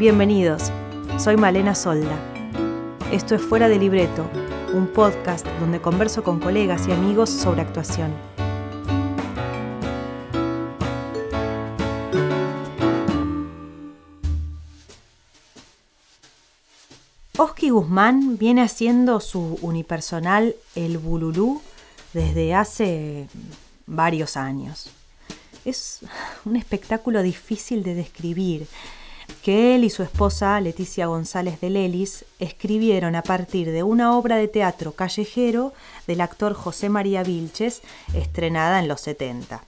Bienvenidos, soy Malena Solda. Esto es Fuera de Libreto, un podcast donde converso con colegas y amigos sobre actuación. Oski Guzmán viene haciendo su unipersonal El Bululú desde hace varios años. Es un espectáculo difícil de describir que él y su esposa, Leticia González de Lelis, escribieron a partir de una obra de teatro callejero del actor José María Vilches, estrenada en los 70.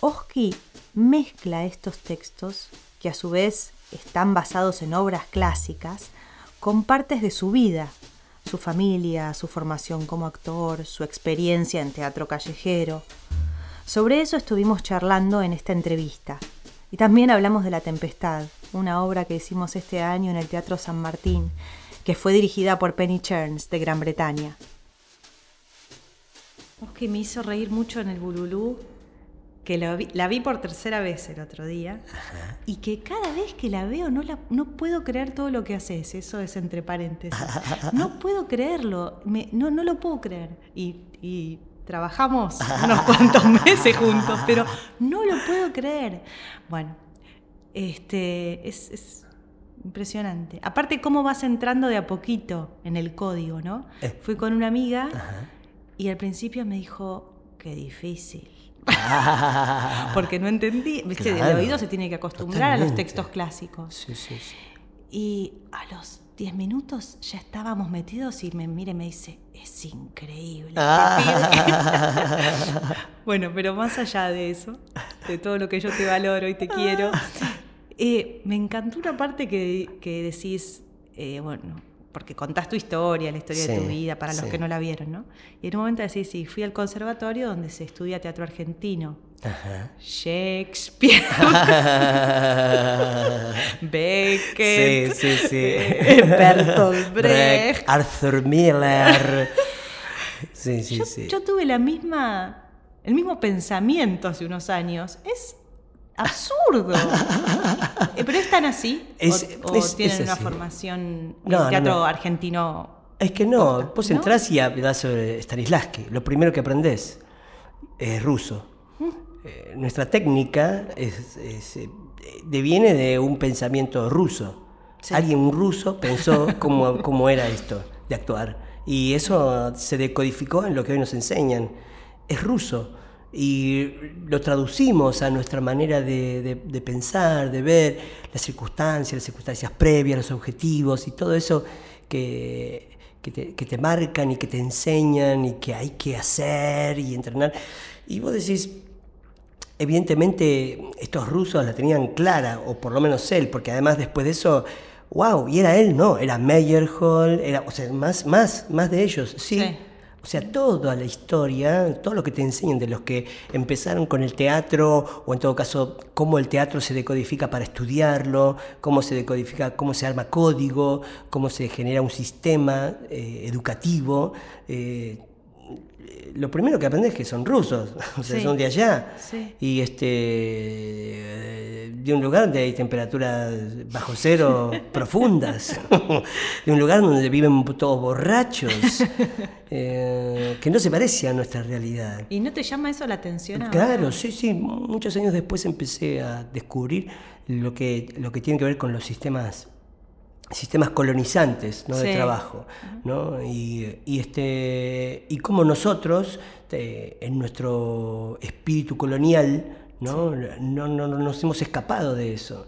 Oski mezcla estos textos, que a su vez están basados en obras clásicas, con partes de su vida, su familia, su formación como actor, su experiencia en teatro callejero. Sobre eso estuvimos charlando en esta entrevista. Y también hablamos de La Tempestad, una obra que hicimos este año en el Teatro San Martín, que fue dirigida por Penny Cherns de Gran Bretaña. que me hizo reír mucho en el Bululú, que la vi, por tercera vez el otro día, y que cada vez que la veo no, la, no puedo creer todo lo que haces, eso es entre paréntesis. No puedo creerlo, no, no lo puedo creer. y trabajamos unos cuantos meses juntos, pero no lo puedo creer. Bueno, este, es, impresionante. Aparte, cómo vas entrando de a poquito en el código, ¿no? Eh. Fui con una amiga y al principio me dijo, qué difícil. Porque no entendí, viste, el oído se tiene que acostumbrar a los textos clásicos. Sí, sí, sí. Y a los 10 minutos ya estábamos metidos y me mira y me dice, es increíble. Ah. bueno, pero más allá de eso, de todo lo que yo te valoro y te quiero, eh, me encantó una parte que, decís, eh, bueno, porque contás tu historia, la historia de tu vida, para los que no la vieron, ¿no? Y en un momento decís, sí, fui al conservatorio donde se estudia teatro argentino. Shakespeare, Beckett, sí, sí, sí. Bertolt Brecht, Arthur Miller. Sí, sí, yo, sí. Yo tuve la misma, el mismo pensamiento hace unos años. Es absurdo. Eh, ¿Pero es tan así? ¿O, tienen una formación en teatro argentino? Es que no, vos entrás y hablas sobre Stanislavski. Lo primero que aprendés es ruso. Mm. Eh, nuestra técnica es, eh, deviene de un pensamiento ruso. Alguien ruso pensó cómo, cómo era esto de actuar. Y eso se decodificó en lo que hoy nos enseñan. Es ruso y lo traducimos a nuestra manera de, pensar, de ver las circunstancias, las circunstancias previas, los objetivos y todo eso que, te, marcan y que te enseñan y que hay que hacer y entrenar. Y vos decís, evidentemente estos rusos la tenían clara, o por lo menos él, porque además después de eso, wow, y era él, no, era Meyerhold, era, o sea, más, más, más de ellos, sí o sea, toda la historia, todo lo que te enseñan de los que empezaron con el teatro, o en todo caso, cómo el teatro se decodifica para estudiarlo, cómo se decodifica, cómo se arma código, cómo se genera un sistema eh, educativo. Eh, lo primero que aprendes es que son rusos, o sea, son de allá. Y este de un lugar donde hay temperaturas bajo cero profundas, de un lugar donde viven todos borrachos, eh, que no se parece a nuestra realidad. ¿Y no te llama eso la atención? Claro, sí, sí. Muchos años después empecé a descubrir lo que, lo que tiene que ver con los sistemas sistemas colonizantes ¿no? de trabajo. ¿no? Y, y, este, y cómo nosotros, en nuestro espíritu colonial, ¿no? No, no, nos hemos escapado de eso.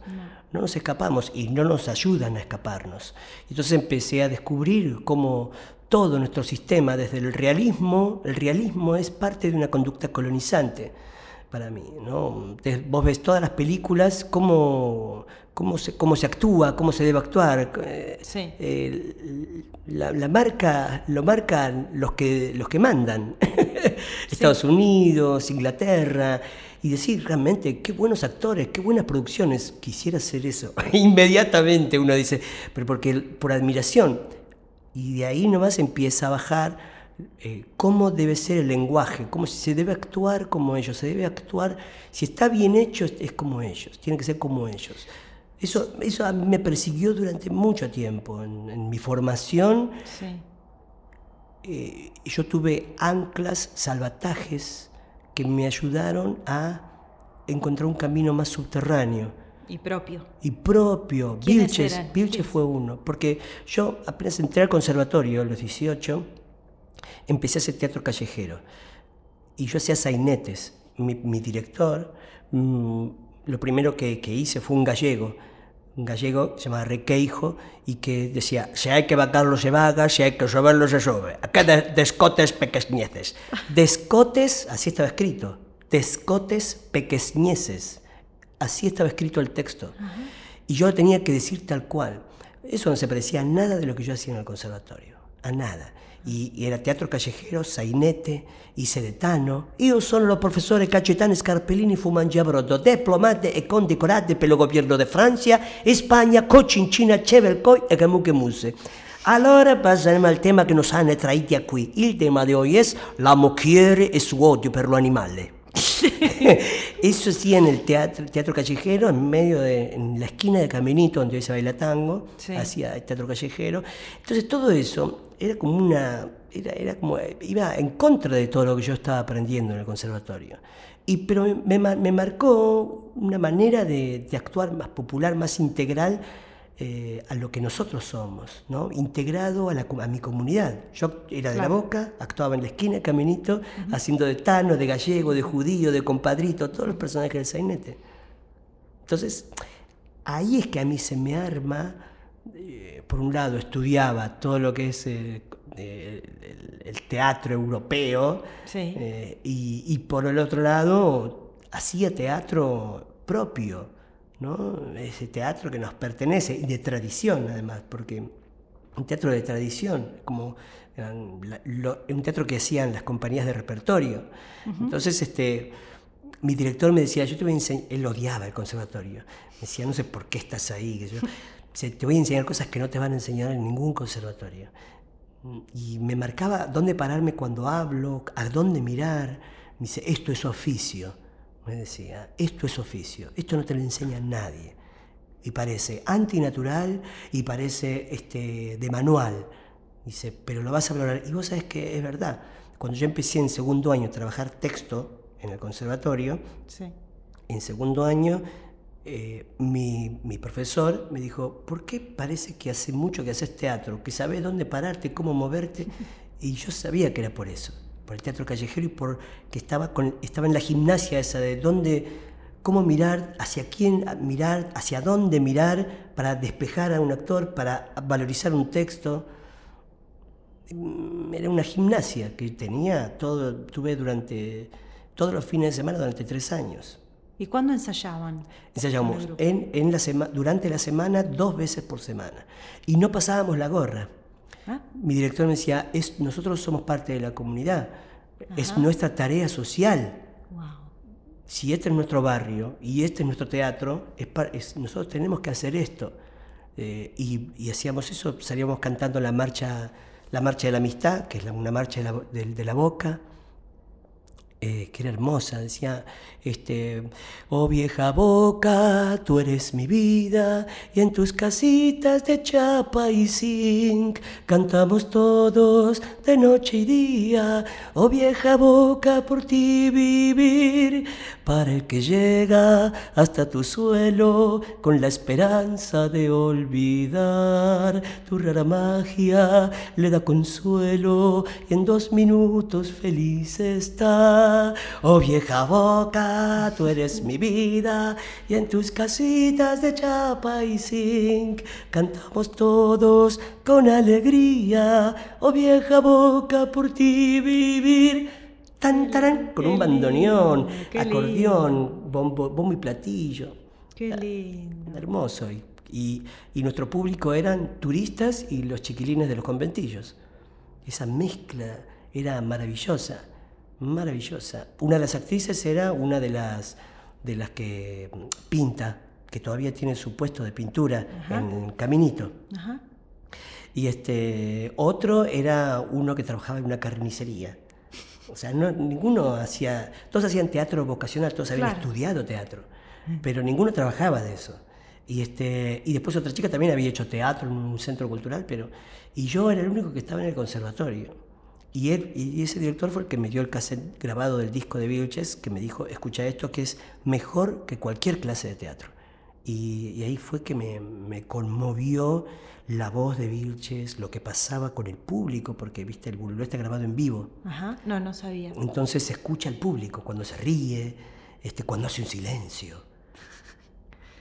No. nos escapamos y no nos ayudan a escaparnos. Entonces empecé a descubrir cómo todo nuestro sistema, desde el realismo, el realismo es parte de una conducta colonizante para mí. ¿no? Vos ves todas las películas, cómo, cómo, se, cómo se actúa, cómo se debe actuar. Eh, la, marca, lo marcan los que, los que mandan. Estados Unidos, Inglaterra. Y decir realmente, qué buenos actores, qué buenas producciones. Quisiera hacer eso. Inmediatamente uno dice, pero porque por admiración. Y de ahí nomás empieza a bajar eh, cómo debe ser el lenguaje, cómo se debe actuar como ellos, se debe actuar, si está bien hecho es como ellos, tiene que ser como ellos. Eso, eso me persiguió durante mucho tiempo. En, mi formación, eh, yo tuve anclas, salvatajes que me ayudaron a encontrar un camino más subterráneo. Y propio. Y propio. Vilches, Vilches fue uno. Porque yo apenas entré al conservatorio a los 18, empecé a hacer teatro callejero. Y yo hacía sainetes. Mi, director, mm, lo primero que, hice fue un gallego. Un gallego se llama Requeijo y que decía, si hay que vacarlo se vaga, si hay que soberlo se sobe. Acá de, descotes pequeñeces. Descotes, así estaba escrito. Descotes pequeñeces. Así estaba escrito el texto. Y yo tenía que decir tal cual. Eso no se parecía a nada de lo que yo hacía en el conservatorio. A nada y, era teatro callejero, sainete, y sedetano. Io sono lo professore Cacetano Scarpellini Fumangiabrodo, diplomate e condecorate per il governo di Francia, Spagna, Cocincina, Cevelcoy e Camuche Muse. Allora passiamo al tema che nos hanno traiti qui. Il tema di oggi è la mujer e su odio per l'animale. Eso sí en el teatro, teatro callejero, en medio de en la esquina de Caminito, donde hoy se baila tango, hacía teatro callejero. Entonces todo eso era como una. Era, era, como. iba en contra de todo lo que yo estaba aprendiendo en el conservatorio. Y, pero me, me marcó una manera de, de actuar más popular, más integral eh, a lo que nosotros somos, ¿no? integrado a, la, a mi comunidad. Yo era de la boca, actuaba en la esquina, caminito, haciendo de Tano, de gallego, de judío, de compadrito, todos los personajes del sainete. Entonces, ahí es que a mí se me arma, eh, por un lado, estudiaba todo lo que es eh, el, teatro europeo, y, y por el otro lado, hacía teatro propio ese teatro que nos pertenece y de tradición además, porque un teatro de tradición, como un teatro que hacían las compañías de repertorio. Entonces, este, mi director me decía, yo te voy a enseñar, él odiaba el conservatorio, me decía, no sé por qué estás ahí, te voy a enseñar cosas que no te van a enseñar en ningún conservatorio. Y me marcaba dónde pararme cuando hablo, a dónde mirar. Me dice, esto es oficio me decía, esto es oficio, esto no te lo enseña nadie. Y parece antinatural y parece este, de manual. Dice, pero lo vas a valorar. Y vos sabés que es verdad. Cuando yo empecé en segundo año a trabajar texto en el conservatorio, en segundo año eh, mi, mi, profesor me dijo, ¿por qué parece que hace mucho que haces teatro? Que sabes dónde pararte, cómo moverte. Y yo sabía que era por eso por el teatro callejero y por que estaba, con, estaba en la gimnasia esa de dónde, cómo mirar, hacia quién mirar, hacia dónde mirar para despejar a un actor, para valorizar un texto. Mm, era una gimnasia que tenía, todo, tuve durante todos los fines de semana durante tres años. ¿Y cuándo ensayaban? Ensayábamos en, en la durante la semana dos veces por semana. Y no pasábamos la gorra. ¿Ah? Mi director me decía, es, nosotros somos parte de la comunidad, es nuestra tarea social. Si este es nuestro barrio y este es nuestro teatro, es, nosotros tenemos que hacer esto. Eh, y, hacíamos eso, salíamos cantando la marcha, la marcha de la amistad, que es una marcha de la boca. Eh, que hermosa, decía, este, oh vieja boca, tú eres mi vida, y en tus casitas de chapa y zinc cantamos todos de noche y día, oh vieja boca, por ti vivir, para el que llega hasta tu suelo con la esperanza de olvidar, tu rara magia le da consuelo y en dos minutos feliz está. Oh vieja boca, tú eres mi vida y en tus casitas de chapa y zinc cantamos todos con alegría. Oh vieja boca, por ti vivir. Tan, con un bandoneón, acordeón, bombo, bombo y platillo. Qué lindo. Hermoso. Y, y, nuestro público eran turistas y los chiquilines de los conventillos. Esa mezcla era maravillosa maravillosa. Una de las actrices era una de las, de las que pinta, que todavía tiene su puesto de pintura en Caminito. Y este otro era uno que trabajaba en una carnicería. O sea, no, ninguno hacía, todos hacían teatro vocacional, todos habían estudiado teatro, pero ninguno trabajaba de eso. Y, este, y después otra chica también había hecho teatro en un centro cultural, pero... Y yo era el único que estaba en el conservatorio. Y, él, y ese director fue el que me dio el cassette grabado del disco de Vilches, que me dijo, escucha esto, que es mejor que cualquier clase de teatro. Y, ahí fue que me, me, conmovió la voz de Vilches, lo que pasaba con el público, porque, viste, el bululú está grabado en vivo. Ajá, no, no sabía. Entonces se escucha al público cuando se ríe, este, cuando hace un silencio.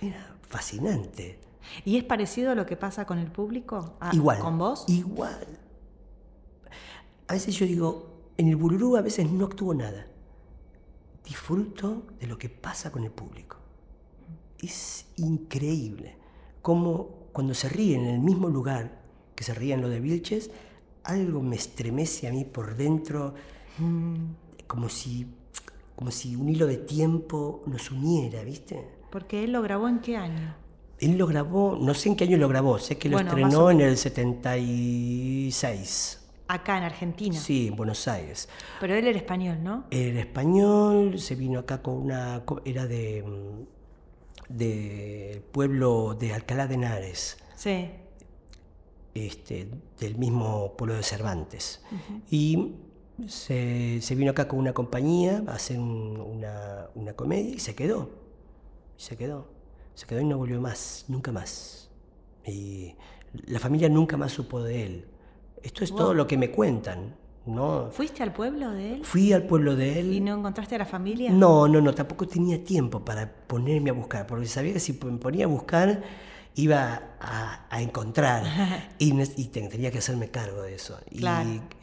Era fascinante. ¿Y es parecido a lo que pasa con el público? igual. ¿Con vos? Igual. A veces yo digo, en el bulurú a veces no actúo nada. Disfruto de lo que pasa con el público. Es increíble cómo cuando se ríen en el mismo lugar que se ríen lo de Vilches, algo me estremece a mí por dentro, mm, como si, como si un hilo de tiempo nos uniera, ¿viste? Porque él lo grabó en qué año? Él lo grabó, no sé en qué año lo grabó, sé que lo estrenó en el 76. Acá en Argentina. Sí, en Buenos Aires. Pero él era español, ¿no? Era español, se vino acá con una. Era de. del pueblo de Alcalá de Henares. Sí. Este, del mismo pueblo de Cervantes. Y se, vino acá con una compañía a hacer una, una comedia y se quedó. Se quedó. Se quedó y no volvió más, nunca más. Y la familia nunca más supo de él. Esto es todo lo que me cuentan. ¿no? ¿Fuiste al pueblo de él? Fui al pueblo de él. ¿Y no encontraste a la familia? No, no, no, tampoco tenía tiempo para ponerme a buscar, porque sabía que si me ponía a buscar iba a, encontrar y, y, tenía que hacerme cargo de eso. Y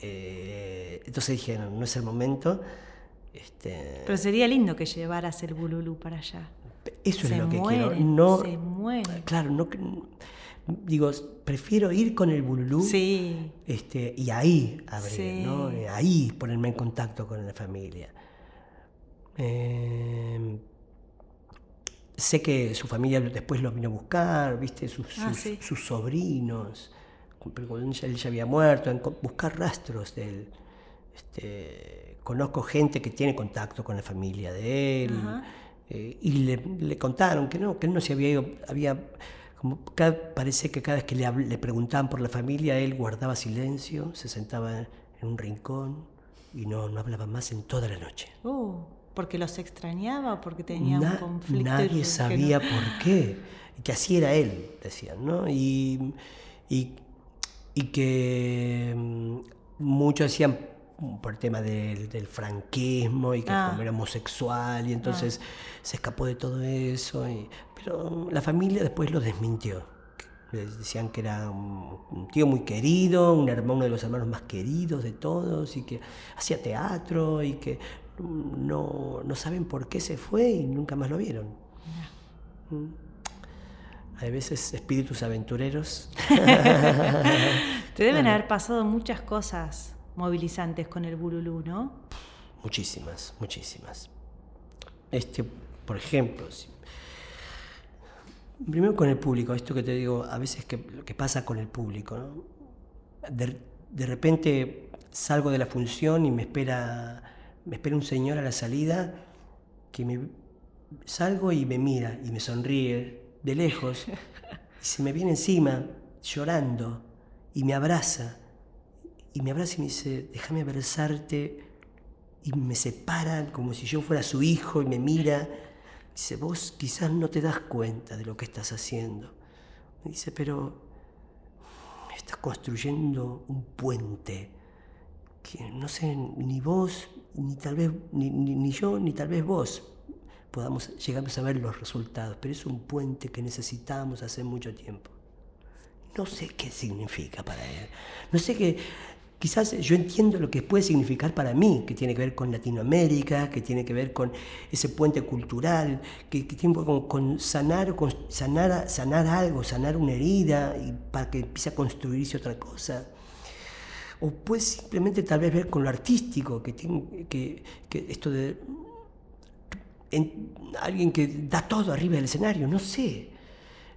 eh, entonces dije, no, no es el momento. Este... Pero sería lindo que llevaras el bululú para allá. Eso es lo que quiero. No, se muere. Claro, no, digo, prefiero ir con el bululú sí. este, y ahí abrir, ¿no? ahí ponerme en contacto con la familia. Em, sé que su familia después lo vino a buscar, ¿viste? Sus, ah, sus, sobrinos, él ya había muerto, en buscar rastros de él. Este, conozco gente que tiene contacto con la familia de él. Eh, y le, contaron que no, que él no se había ido, había, como parece que cada vez que le, le preguntaban por la familia, él guardaba silencio, se sentaba en un rincón y no, no hablaba más en toda la noche. Oh, ¿Porque los extrañaba o porque tenía un conflicto? Nadie sabía por qué, que así era él, decían, ¿no? Y, y, y que mm, muchos decían, por el tema del, franquismo y que ah. era homosexual y entonces ah. se escapó de todo eso. pero la familia después lo desmintió. Decían que era un, tío muy querido, un hermano, de los hermanos más queridos de todos y que hacía teatro y que no, no saben por qué se fue y nunca más lo vieron. Mm. Hay veces espíritus aventureros. Te deben haber pasado muchas cosas movilizantes con el Bululú, ¿no? Muchísimas, muchísimas. Este, por ejemplo, primero con el público, esto que te digo, a veces que, lo que pasa con el público, ¿no? de, repente salgo de la función y me espera, me espera un señor a la salida que me salgo y me mira y me sonríe de lejos y se me viene encima llorando y me abraza y me abraza y me dice, déjame abrazarte, y me separan como si yo fuera su hijo y me mira. Dice, vos quizás no te das cuenta de lo que estás haciendo. Me dice, pero estás construyendo un puente que no sé, ni vos, ni tal vez, ni, ni, yo, ni tal vez vos podamos llegar a saber los resultados, pero es un puente que necesitamos hace mucho tiempo. No sé qué significa para él. No sé qué quizás yo entiendo lo que puede significar para mí, que tiene que ver con Latinoamérica, que tiene que ver con ese puente cultural, que, tiene que ver con, sanar, con sanar, sanar algo, sanar una herida y para que empiece a construirse otra cosa. O puede simplemente tal vez ver con lo artístico, que, tiene, que, esto de alguien que da todo arriba del escenario, no sé,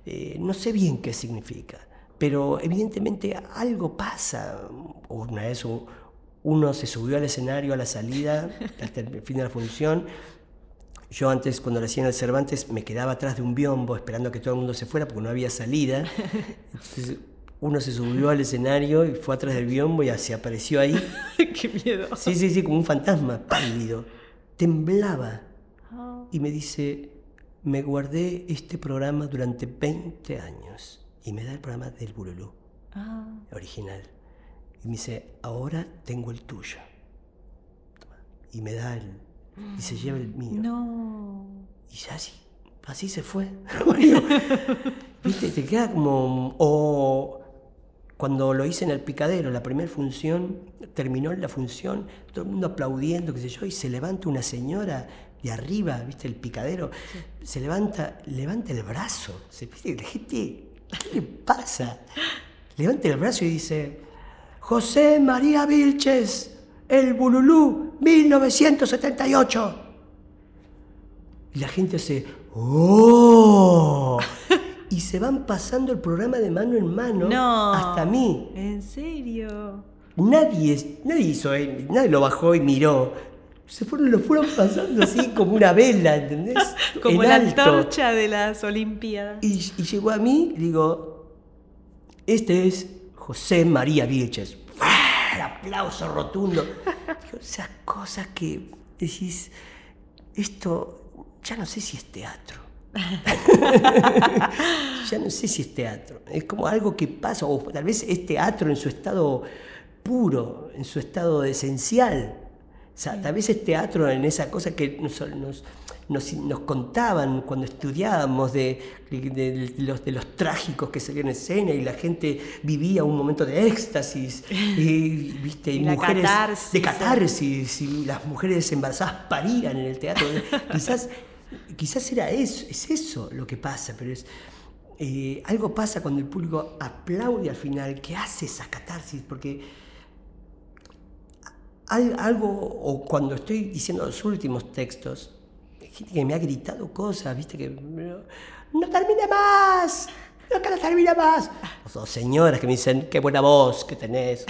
eh, no sé bien qué significa pero evidentemente algo pasa. Una vez uno se subió al escenario a la salida, hasta el fin de la función, yo antes, cuando lo hacía en el Cervantes, me quedaba atrás de un biombo esperando a que todo el mundo se fuera porque no había salida. Entonces, uno se subió al escenario y fue atrás del biombo y se apareció ahí. ¡Qué miedo! Sí, sí, sí, como un fantasma, pálido. Temblaba. Oh. Y me dice, me guardé este programa durante 20 años. Y me da el programa del Bululú, Ah. original. Y me dice, ahora tengo el tuyo. Y me da el... Y se lleva el mío. No. Y ya así, así se fue. Viste, te queda como... O cuando lo hice en el picadero, la primera función, terminó la función, todo el mundo aplaudiendo, qué sé yo, y se levanta una señora de arriba, viste, el picadero, se levanta, levanta el brazo. Se, ¿viste? La gente, ¿qué le pasa? Levanta el brazo y dice, José María Vilches, el Bululú, 1978. Y la gente hace, ¡oh! Y se van pasando el programa de mano en mano No. hasta mí. ¿En serio? Nadie, nadie hizo, eh, nadie lo bajó y miró. Se fueron, lo fueron pasando así como una vela, ¿entendés? Como En la alto. antorcha de las Olimpiadas. Y, y llegó a mí digo, este es José María Vilches. ¡Ah! El aplauso rotundo. Digo, Esas cosas que decís, esto ya no sé si es teatro. ya no sé si es teatro. Es como algo que pasa, o tal vez es teatro en su estado puro, en su estado esencial. O sea, tal vez es teatro en esa cosa que nos, nos, nos- nos contaban cuando estudiábamos de, de- de los, de los trágicos que salían en escena y la gente vivía un momento de éxtasis y, ¿viste? y Y mujeres catarsis. de catarsis y las mujeres embarazadas parían en el teatro. quizás, quizás era eso, es eso lo que pasa, pero es eh, algo pasa cuando el público aplaude al final, que hace esa catarsis, porque al- algo, o cuando estoy diciendo los últimos textos, hay gente que me ha gritado cosas, viste, que no termine más, no que no termine más. O dos señoras que me dicen, qué buena voz que tenés,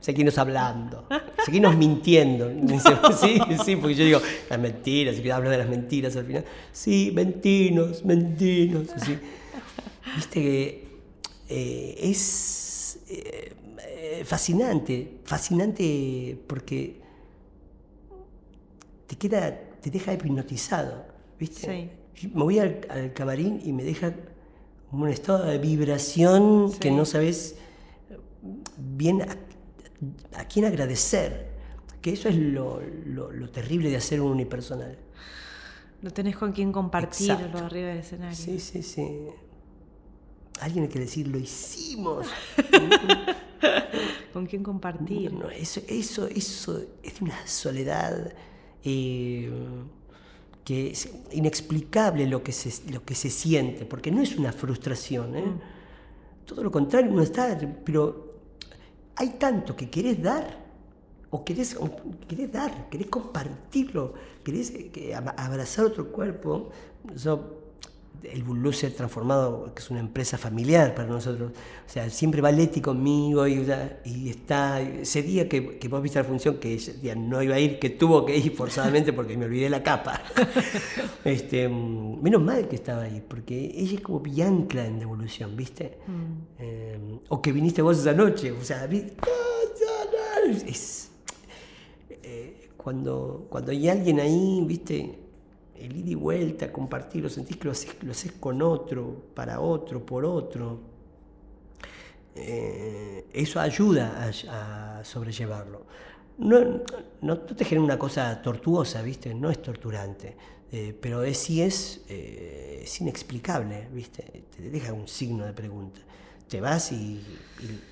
seguimos hablando, seguimos mintiendo. Sí, sí, porque yo digo, las mentiras, y hablo de las mentiras al final. Sí, mentinos, mentinos, así. Viste que eh, es eh, eh, fascinante, fascinante porque te queda, te deja hipnotizado, ¿viste? Yo Me voy al, al camarín y me deja como un estado de vibración que Sí. no sabes bien a, a quién agradecer. Que eso es lo, lo- lo terrible de hacer un unipersonal. No tenés con quién compartirlo Exacto. arriba del escenario. Sí, sí, sí. Alguien hay que decir, lo hicimos. Con quién compartir. No, eso, eso, eso es de una soledad eh, que es inexplicable lo que, se, lo que se siente, porque no es una frustración. ¿eh? Todo lo contrario, uno está, pero hay tanto que querés dar, o querés, o querés dar, querés compartirlo, querés eh, abrazar otro cuerpo. Yo, el Bulú se ha transformado, que es una empresa familiar para nosotros. O sea, siempre va Leti conmigo y, está. Ese día que, que vos viste la función, que ese día no iba a ir, que tuvo que ir forzadamente porque me olvidé la capa. este, mm, menos mal que estaba ahí, porque ella es como Bianca en Devolución, ¿viste? Eh, o que viniste vos esa noche, o sea, es, eh, cuando, cuando hay alguien ahí, ¿viste? El ida y vuelta, compartirlo, sentís que lo haces, con otro, para otro, por otro. Eh, eso ayuda a, sobrellevarlo. No, no, te genera una cosa tortuosa, ¿viste? No es torturante, eh, pero es, sí es, eh, es inexplicable, ¿viste? Te deja un signo de pregunta. Te vas y, y-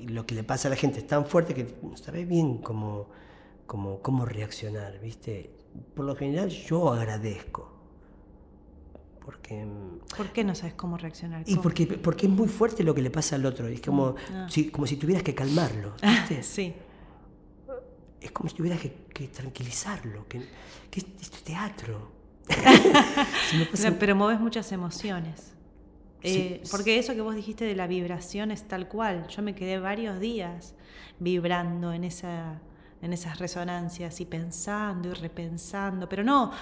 y lo que le pasa a la gente es tan fuerte que no sabes bien cómo, cómo, cómo reaccionar, ¿viste? Por lo general yo agradezco. Porque, ¿Por qué no sabes cómo reaccionar? y ¿Cómo? porque, porque es muy fuerte lo que le pasa al otro. Es como, Ah. si, como si tuvieras que calmarlo. ¿viste? Sí. Es como si tuvieras que, que tranquilizarlo. Que, que es- esto es teatro. Si no pasa- pero mueves muchas emociones. Sí, Eh, porque eso que vos dijiste de la vibración es tal cual. Yo me quedé varios días vibrando en, esa, en esas resonancias y pensando y repensando, pero no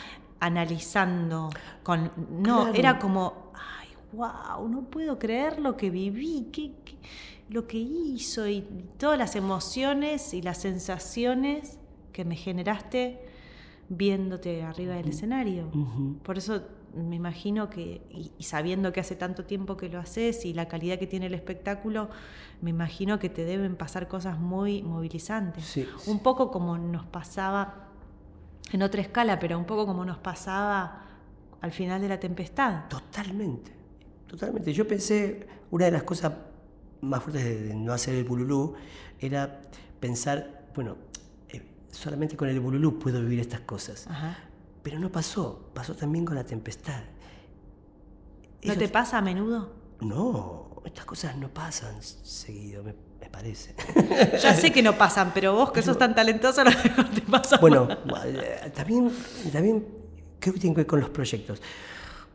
analizando. Con, no, era como, ay, wow, no puedo creer lo que viví, qué, lo que hizo y todas las emociones y las sensaciones que me generaste viéndote arriba del escenario. Por eso me imagino que, y, sabiendo que hace tanto tiempo que lo haces y la calidad que tiene el espectáculo, me imagino que te deben pasar cosas muy movilizantes. un poco como nos pasaba, en otra escala, pero un poco como nos pasaba al final de la tempestad. Totalmente, totalmente. Yo pensé, una de las cosas más fuertes de no hacer el bululú era pensar, bueno, eh, solamente con el bululú puedo vivir estas cosas. Pero no pasó, pasó también con la tempestad. ¿No te pasa a menudo? No, estas cosas no pasan seguido, me, parece. Ya sé que no pasan, pero vos que sos tan talentoso, no te pasa. Bueno, eh, también, también creo que tiene que ver con los proyectos.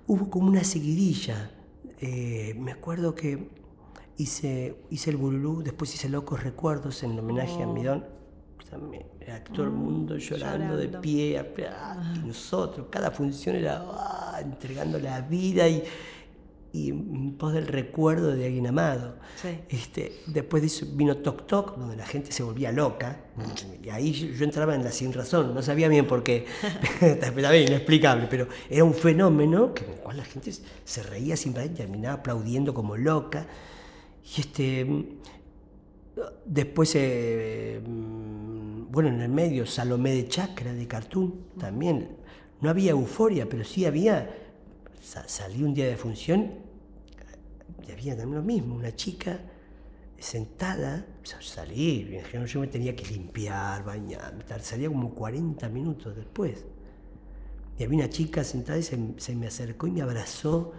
Hubo como una seguidilla. Eh, me acuerdo que hice, hice el Bululú, después hice Locos Recuerdos en homenaje a oh. Midón. También era todo el mm, mundo llorando, de pie, y nosotros, cada función era ah, entregando la vida y, y en pos del recuerdo de alguien amado. Este, después de eso vino Toc Toc, donde la gente se volvía loca, y ahí yo entraba en la sin razón, no sabía bien por qué, estaba inexplicable, pero era un fenómeno que, en el cual la gente se reía sin parar y terminaba aplaudiendo como loca. Y este, después, eh, bueno, en el medio, Salomé de Chacra, de Cartoon, también. No había euforia, pero sí había, salí un día de función y había también lo mismo, una chica sentada, salí, yo me tenía que limpiar, bañar, salía como 40 minutos después. Y había una chica sentada y se, me acercó y me abrazó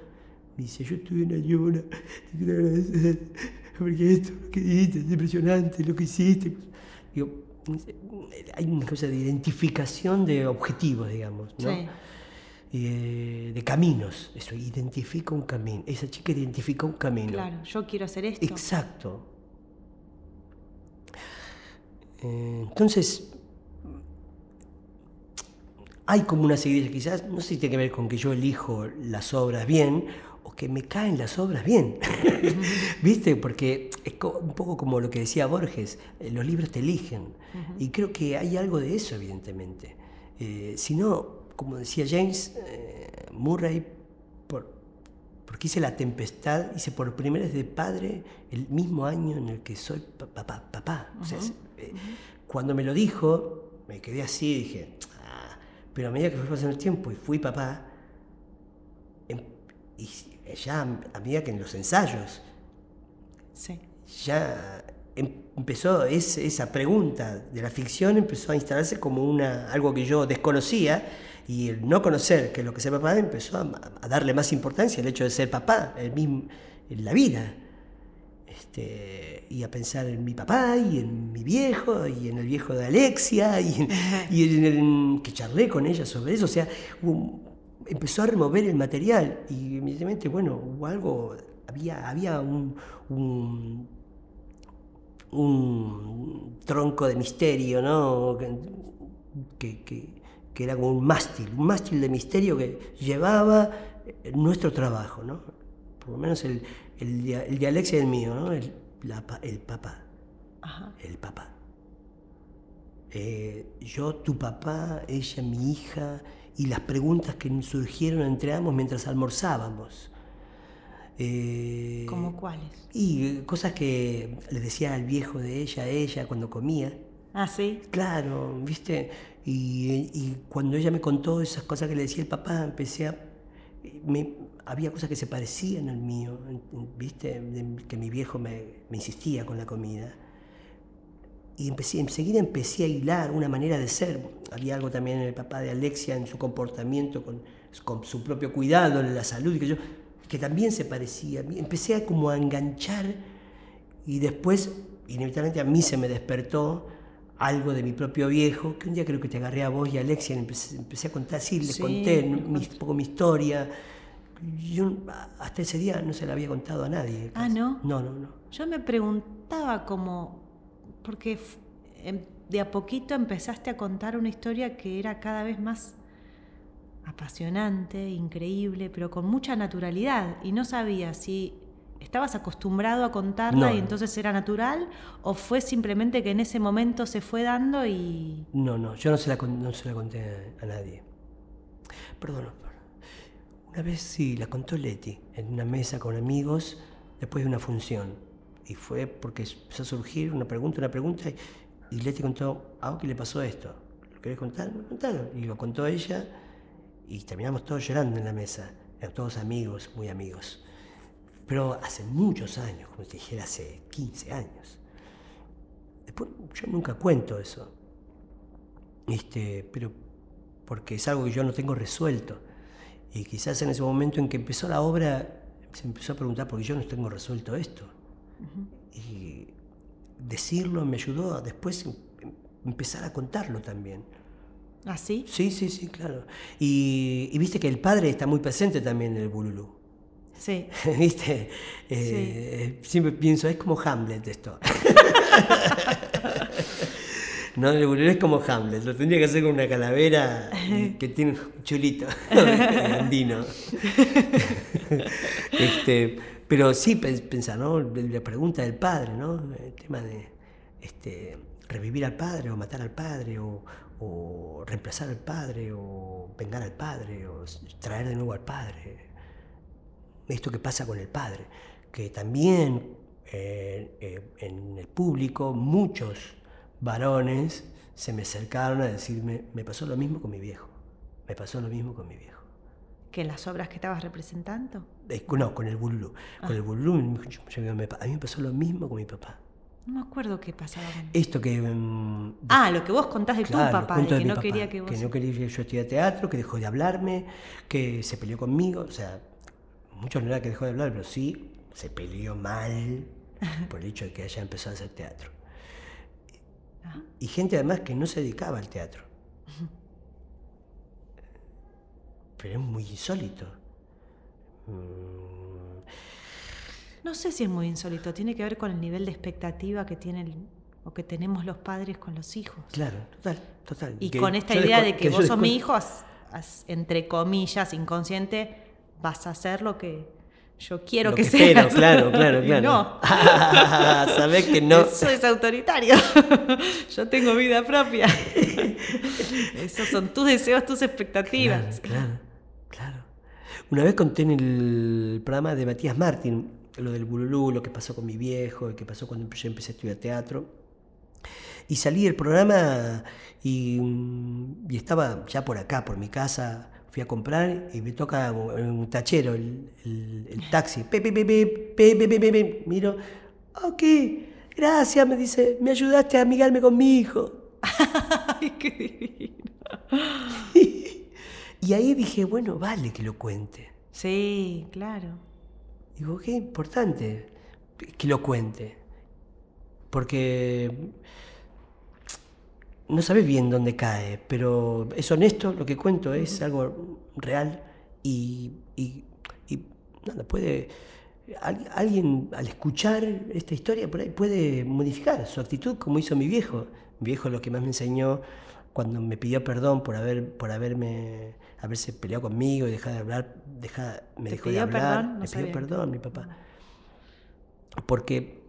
dice, yo estuve en ayuna, te quiero agradecer, porque esto, lo que dijiste, es impresionante lo que hiciste. Digo, hay una cosa de identificación de objetivos, digamos, ¿no? Sí. Eh, de caminos, eso, identifica un camino. Esa chica identifica un camino. Claro, yo quiero hacer esto. Exacto. Eh, entonces, hay como una seguidilla, quizás, no sé si tiene que ver con que yo elijo las obras bien que me caen las obras bien. ¿Viste? Porque es un poco como lo que decía Borges, eh, los libros te eligen. Y creo que hay algo de eso, evidentemente. Eh, si no, como decía James eh, Murray, por, porque hice La Tempestad, hice por primera vez de padre el mismo año en el que soy papá. papá. Cuando me lo dijo, me quedé así dije, ah", pero a medida que fue pasando el tiempo y fui papá, em, y ya a medida que en los ensayos, ya em, empezó esa pregunta de la ficción empezó a instalarse como una, algo que yo desconocía y el no conocer que lo que sea papá empezó a, darle más importancia al hecho de ser papá el mismo, en la vida. Este, y a pensar en mi papá y en mi viejo y en el viejo de Alexia y en, el, que charlé con ella sobre eso. O sea, empezó a remover el material y inmediatamente, bueno, hubo algo, había, había un, un, tronco de misterio, ¿no? Que, que, era como un mástil, un mástil de misterio que llevaba nuestro trabajo, ¿no? Por lo menos el, el, el de Alexia y el mío, ¿no? El, el papá. El papá. Eh, yo, tu papá, ella, mi hija, y las preguntas que surgieron entre ambos mientras almorzábamos. Eh, ¿Cómo cuáles? Y cosas que le decía al viejo de ella, a ella, cuando comía. Ah, sí. Claro, ¿viste? Y, cuando ella me contó esas cosas que le decía el papá, empecé a. Me, había cosas que se parecían al mío, ¿viste? que mi viejo me, me insistía con la comida y empecé, enseguida empecé a hilar una manera de ser. Había algo también en el papá de Alexia, en su comportamiento, con, con su propio cuidado, en la salud, que, yo, que también se parecía. Empecé a como a enganchar y después, inevitablemente a mí se me despertó algo de mi propio viejo, que un día creo que te agarré a vos y a Alexia, y empecé, a contar, sí, les conté un poco mi historia. Yo hasta ese día no se la había contado a nadie. Ah, ¿no? No, no, no. Yo me preguntaba como porque em, de a poquito empezaste a contar una historia que era cada vez más apasionante, increíble, pero con mucha naturalidad. Y no sabía si estabas acostumbrado a contarla y entonces era natural o fue simplemente que en ese momento se fue dando y... No, no, yo no se la, no se la conté a, nadie. Perdón, una vez sí, la contó Leti en una mesa con amigos después de una función. Y fue porque empezó a surgir una pregunta, una pregunta, y, Leti contó, ¿a qué le pasó esto? ¿Lo querés contar? contaron. Y lo contó ella y terminamos todos llorando en la mesa. Todos amigos, muy amigos. Pero hace muchos años, como te dijera, hace 15 años. Después, yo nunca cuento eso. Este, pero porque es algo que yo no tengo resuelto. Y quizás en ese momento en que empezó la obra, se empezó a preguntar por qué yo no tengo resuelto esto. Y decirlo me ayudó a después em, empezar a contarlo también. ¿Ah, sí? Sí, sí, sí, claro. Y, viste que el padre está muy presente también en el Bululú. Sí. ¿Viste? Eh, siempre pienso, es como Hamlet esto. no, el Bululú es como Hamlet. Lo tendría que hacer con una calavera que tiene un chulito andino. este, pero sí pensar, ¿no? La pregunta del padre, ¿no? El tema de este, revivir al padre o matar al padre o, reemplazar al padre, o vengar al padre, o traer de nuevo al padre. Esto que pasa con el padre, que también eh, eh, en el público muchos varones se me acercaron a decirme, me pasó lo mismo con mi viejo, me pasó lo mismo con mi viejo. ¿Que en las obras que estabas representando? Eh, no, con el bulú. Con el bulú, a mí me pasó lo mismo con mi papá. No me acuerdo qué pasaba. Esto que... Mm, ah, lo que vos contás de tu papá, de que no quería que vos... Que no quería que yo estudiara teatro, que dejó de hablarme, que se peleó conmigo, o sea, mucho no era que dejó de hablar, pero sí se peleó mal por el hecho de que haya empezado a hacer teatro. Ah. Y gente además que no se dedicaba al teatro. Pero es muy insólito. Mm, no sé si es muy insólito, tiene que ver con el nivel de expectativa que tienen o que tenemos los padres con los hijos. Claro, total, total. Y con esta idea de que, vos sos mi hijo, entre comillas, inconsciente, vas a hacer lo que yo quiero que, sea. claro, claro, claro. no. Sabés que no. Eso es autoritario. yo tengo vida propia. Esos son tus deseos, tus expectativas. Claro, claro, Una vez conté en el programa de Matías Martín, lo del bululú, lo que pasó con mi viejo, lo que pasó cuando yo empecé a estudiar teatro. Y salí del programa y, y, estaba ya por acá, por mi casa, fui a comprar y me toca un tachero, el, el, taxi. Pe, pe, pe, Miro, ok, gracias, me dice, me ayudaste a amigarme con mi hijo. ¡Ay, qué divino! y ahí dije, bueno, vale que lo cuente. Sí, claro. Digo, qué importante que lo cuente. Porque no sabes bien dónde cae, pero es honesto, lo que cuento es algo real y, y, nada, puede. Alguien al escuchar esta historia por ahí puede modificar su actitud, como hizo mi viejo. Mi viejo lo que más me enseñó cuando me pidió perdón por haber por haberme haberse peleado conmigo y dejar de hablar, dejar, me dejó de hablar, me pidió perdón mi papá. Porque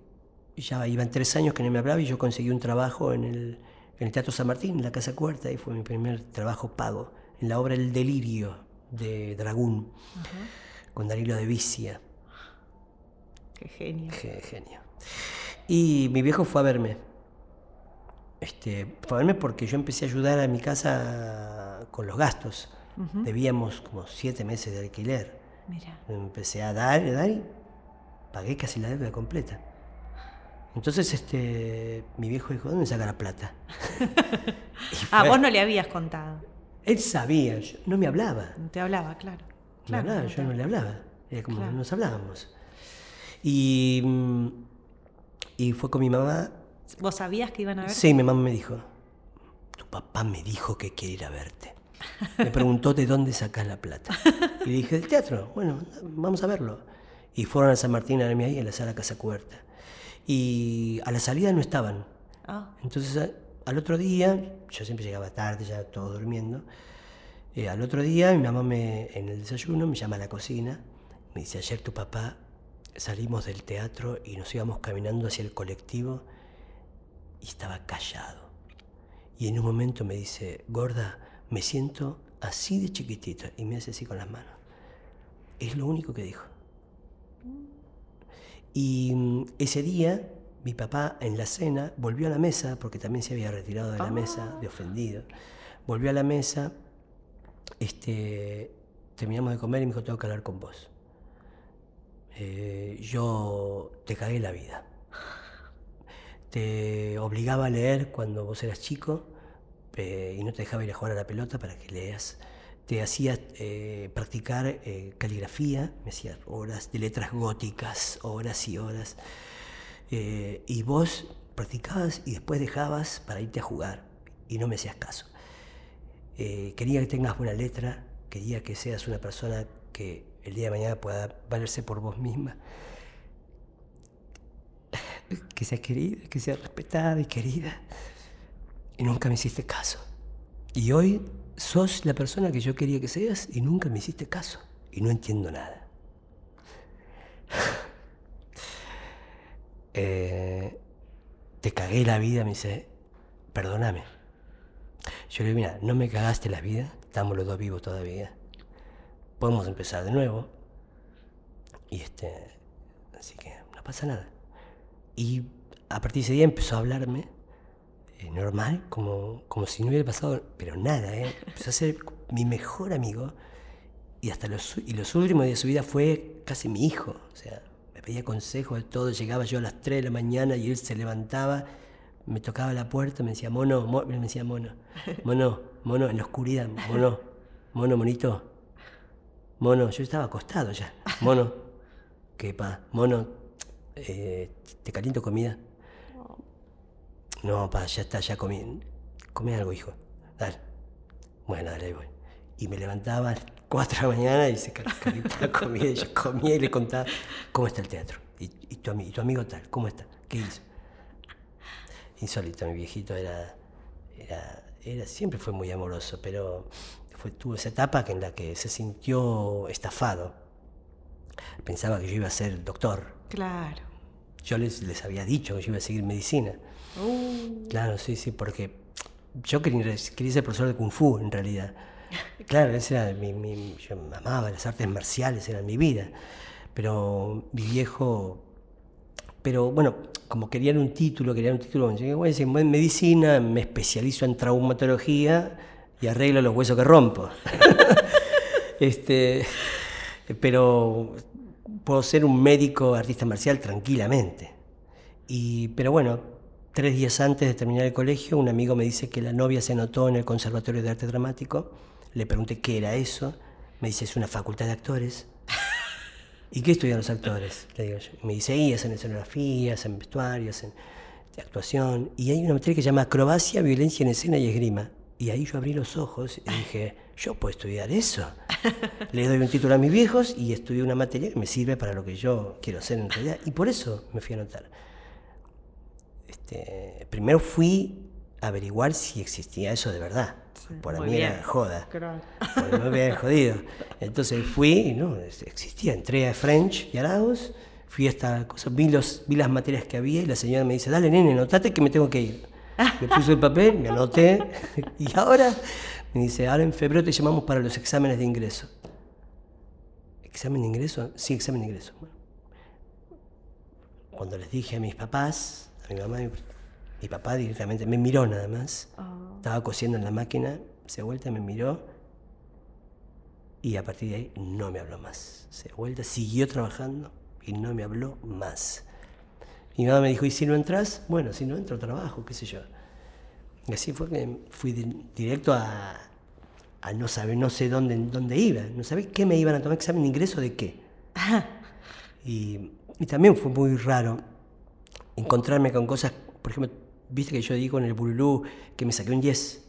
ya iban tres años que no me hablaba y yo conseguí un trabajo en el, en el Teatro San Martín, en la Casa Cuarta, y fue mi primer trabajo pago, en la obra El Delirio de Dragún, con Danilo de Vicia. Qué genio. Qué genio. Y mi viejo fue a verme. Este, fue a verme porque yo empecé a ayudar a mi casa con los gastos. Debíamos como siete meses de alquiler. Empecé a dar, a dar y pagué casi la deuda completa. Entonces este, mi viejo dijo, ¿dónde saca la plata? ah, vos no le habías contado. Él sabía, no me hablaba. No te hablaba, claro. hablaba, yo no le hablaba. Era como no nos hablábamos. Y, mm, y fue con mi mamá. ¿Vos sabías que iban a ver? Sí, mi mamá me dijo, tu papá me dijo que quiere ir a verte. Me preguntó de dónde sacas la plata. Y le dije, del teatro. Bueno, vamos a verlo. Y fueron a San Martín a ahí, en la sala Casa Cuerta. Y a la salida no estaban. Ah. Entonces, al otro día, yo siempre llegaba tarde, ya todo durmiendo, Eh, al otro día mi mamá me, en el desayuno me llama a la cocina, me dice, ayer tu papá salimos del teatro y nos íbamos caminando hacia el colectivo y estaba callado. Y en un momento me dice, gorda, me siento así de chiquitita y me hace así con las manos. Es lo único que dijo. Y mm, ese día mi papá en la cena volvió a la mesa, porque también se había retirado de la mesa, de ofendido. Volvió a la mesa, este, terminamos de comer y me dijo, tengo que hablar con vos. Eh, yo te cagué la vida. Te obligaba a leer cuando vos eras chico eh, y no te dejaba ir a jugar a la pelota para que leas. Te hacía eh, practicar caligrafía, me hacía horas de letras góticas, horas y horas. y vos practicabas y después dejabas para irte a jugar y no me hacías caso. quería que tengas buena letra, quería que seas una persona que el día de mañana pueda valerse por vos misma. Que seas querida, que seas respetada y querida. Y nunca me hiciste caso. Y hoy sos la persona que yo quería que seas y nunca me hiciste caso. Y no entiendo nada. Eh, te cagué la vida, me dice, perdóname. Yo le digo, mira, no me cagaste la vida, estamos los dos vivos todavía podemos empezar de nuevo. Y este, así que no pasa nada. Y a partir de ese día empezó a hablarme eh, normal, como, como si no hubiera pasado, pero nada, ¿eh? Empezó a ser mi mejor amigo y hasta los, y últimos días de su vida fue casi mi hijo. O sea, me pedía consejos de todo. Llegaba yo a las 3 de la mañana y él se levantaba, me tocaba la puerta, me decía, mono, me decía, mono, mono, mono, en la oscuridad, mono, mono, monito, Mono, yo estaba acostado ya. Mono, ¿qué pa? Mono, eh, ¿te caliento comida? No, pa, ya está, ya comí. Come algo, hijo. Dale. Bueno, dale, voy. Y me levantaba a las 4 de la mañana y se calentaba comida. Y yo comía y le contaba cómo está el teatro. Y, tu, amigo tal, ¿cómo está? ¿Qué hizo? Insólito, mi viejito era, era, era, siempre fue muy amoroso, pero tuvo esa etapa en la que se sintió estafado. Pensaba que yo iba a ser doctor. Claro. Yo les, les había dicho que yo iba a seguir medicina. Uh. Claro, sí, sí, porque yo quería, quería, ser profesor de Kung Fu en realidad. Claro, ese era mi, yo amaba las artes marciales, eran mi vida. Pero mi viejo, pero bueno, como querían un título, querían un título, yo decir, en medicina, me especializo en traumatología y arreglo los huesos que rompo. este, pero puedo ser un médico artista marcial tranquilamente. Y, pero bueno, tres días antes de terminar el colegio, un amigo me dice que la novia se anotó en el Conservatorio de Arte Dramático. Le pregunté qué era eso. Me dice, es una facultad de actores. ¿Y qué estudian los actores? Le digo Me dice, y hacen escenografía, hacen vestuario, hacen actuación. Y hay una materia que se llama acrobacia, violencia en escena y esgrima. Y ahí yo abrí los ojos y dije, yo puedo estudiar eso. Le doy un título a mis viejos y estudio una materia que me sirve para lo que yo quiero hacer en realidad. Y por eso me fui a anotar. Este, primero fui a averiguar si existía eso de verdad. por mí era joda. Por me había jodido. Entonces fui y no, existía. Entré a French y Arauz, fui a esta cosa, vi, los, vi las materias que había y la señora me dice, dale nene, notate que me tengo que ir. Me puse el papel, me anoté y ahora me dice, ahora en febrero te llamamos para los exámenes de ingreso. ¿Examen de ingreso? Sí, examen de ingreso. Cuando les dije a mis papás, mi mamá, mi papá directamente me miró nada más. Oh. Estaba cosiendo en la máquina, se vuelta, me miró y a partir de ahí no me habló más. Se vuelta, siguió trabajando y no me habló más. Mi mamá me dijo, ¿y si no entras? Bueno, si no entro, trabajo, qué sé yo. Y así fue que fui directo a, no saber, no sé dónde, dónde iba, no sabía qué me iban a tomar examen de ingreso de qué. Y, también fue muy raro encontrarme con cosas, por ejemplo, viste que yo digo en el Bululú que me saqué un 10.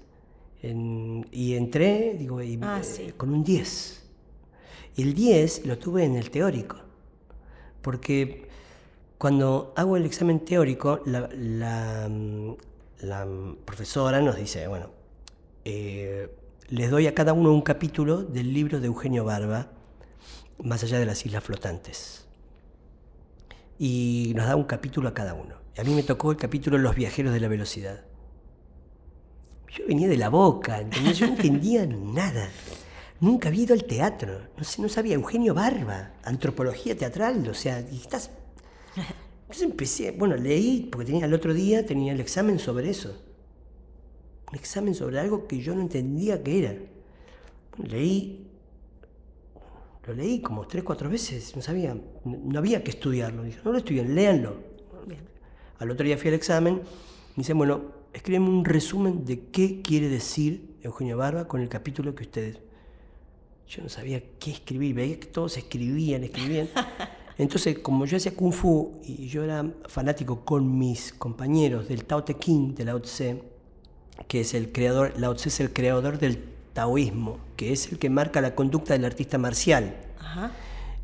y entré, digo, ah, con un 10. Y el 10 lo tuve en el teórico, porque cuando hago el examen teórico, la, la, profesora nos dice, bueno, eh, les doy a cada uno un capítulo del libro de Eugenio Barba, Más allá de las Islas Flotantes. Y nos da un capítulo a cada uno. A mí me tocó el capítulo Los viajeros de la velocidad. Yo venía de la boca, yo no entendía nada. Nunca había ido al teatro, no, sé, no sabía. Eugenio Barba, antropología teatral, o sea, y estás... Entonces empecé, bueno, leí, porque tenía el otro día, tenía el examen sobre eso. Un examen sobre algo que yo no entendía qué era. leí, lo leí como tres, cuatro veces, no sabía, no había que estudiarlo. Dije, no lo estudien, léanlo. Al otro día fui al examen, me dicen, bueno, escríbeme un resumen de qué quiere decir Eugenio Barba con el capítulo que ustedes. Yo no sabía qué escribir, veía que todos escribían, escribían. Entonces, como yo hacía Kung Fu y yo era fanático con mis compañeros del Tao Te Ching de Lao Tse, que es el creador, Lao Tse es el creador del taoísmo, que es el que marca la conducta del artista marcial.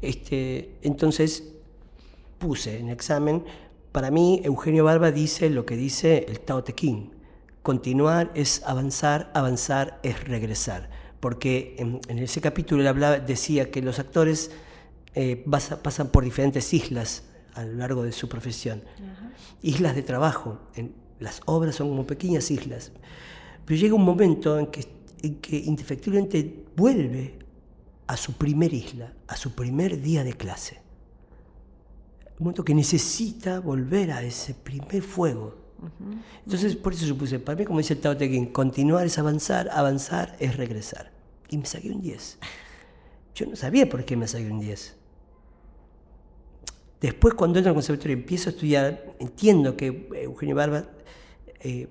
Este, entonces, puse en examen para mí, Eugenio Barba dice lo que dice el Tao Te Ching. Continuar es avanzar, avanzar es regresar. Porque en, ese capítulo él hablaba, decía que los actores eh, pasan por diferentes islas a lo largo de su profesión. Islas de trabajo. En, las obras son como pequeñas islas. Pero llega un momento en que, que indefectiblemente vuelve a su primer isla, a su primer día de clase un momento que necesita volver a ese primer fuego. Entonces, por eso supuse, para mí, como dice el Tao Te Ching, continuar es avanzar, avanzar es regresar. Y me saqué un 10. Yo no sabía por qué me saqué un 10. Después, cuando entro al conservatorio y empiezo a estudiar, entiendo que Eugenio Barba eh,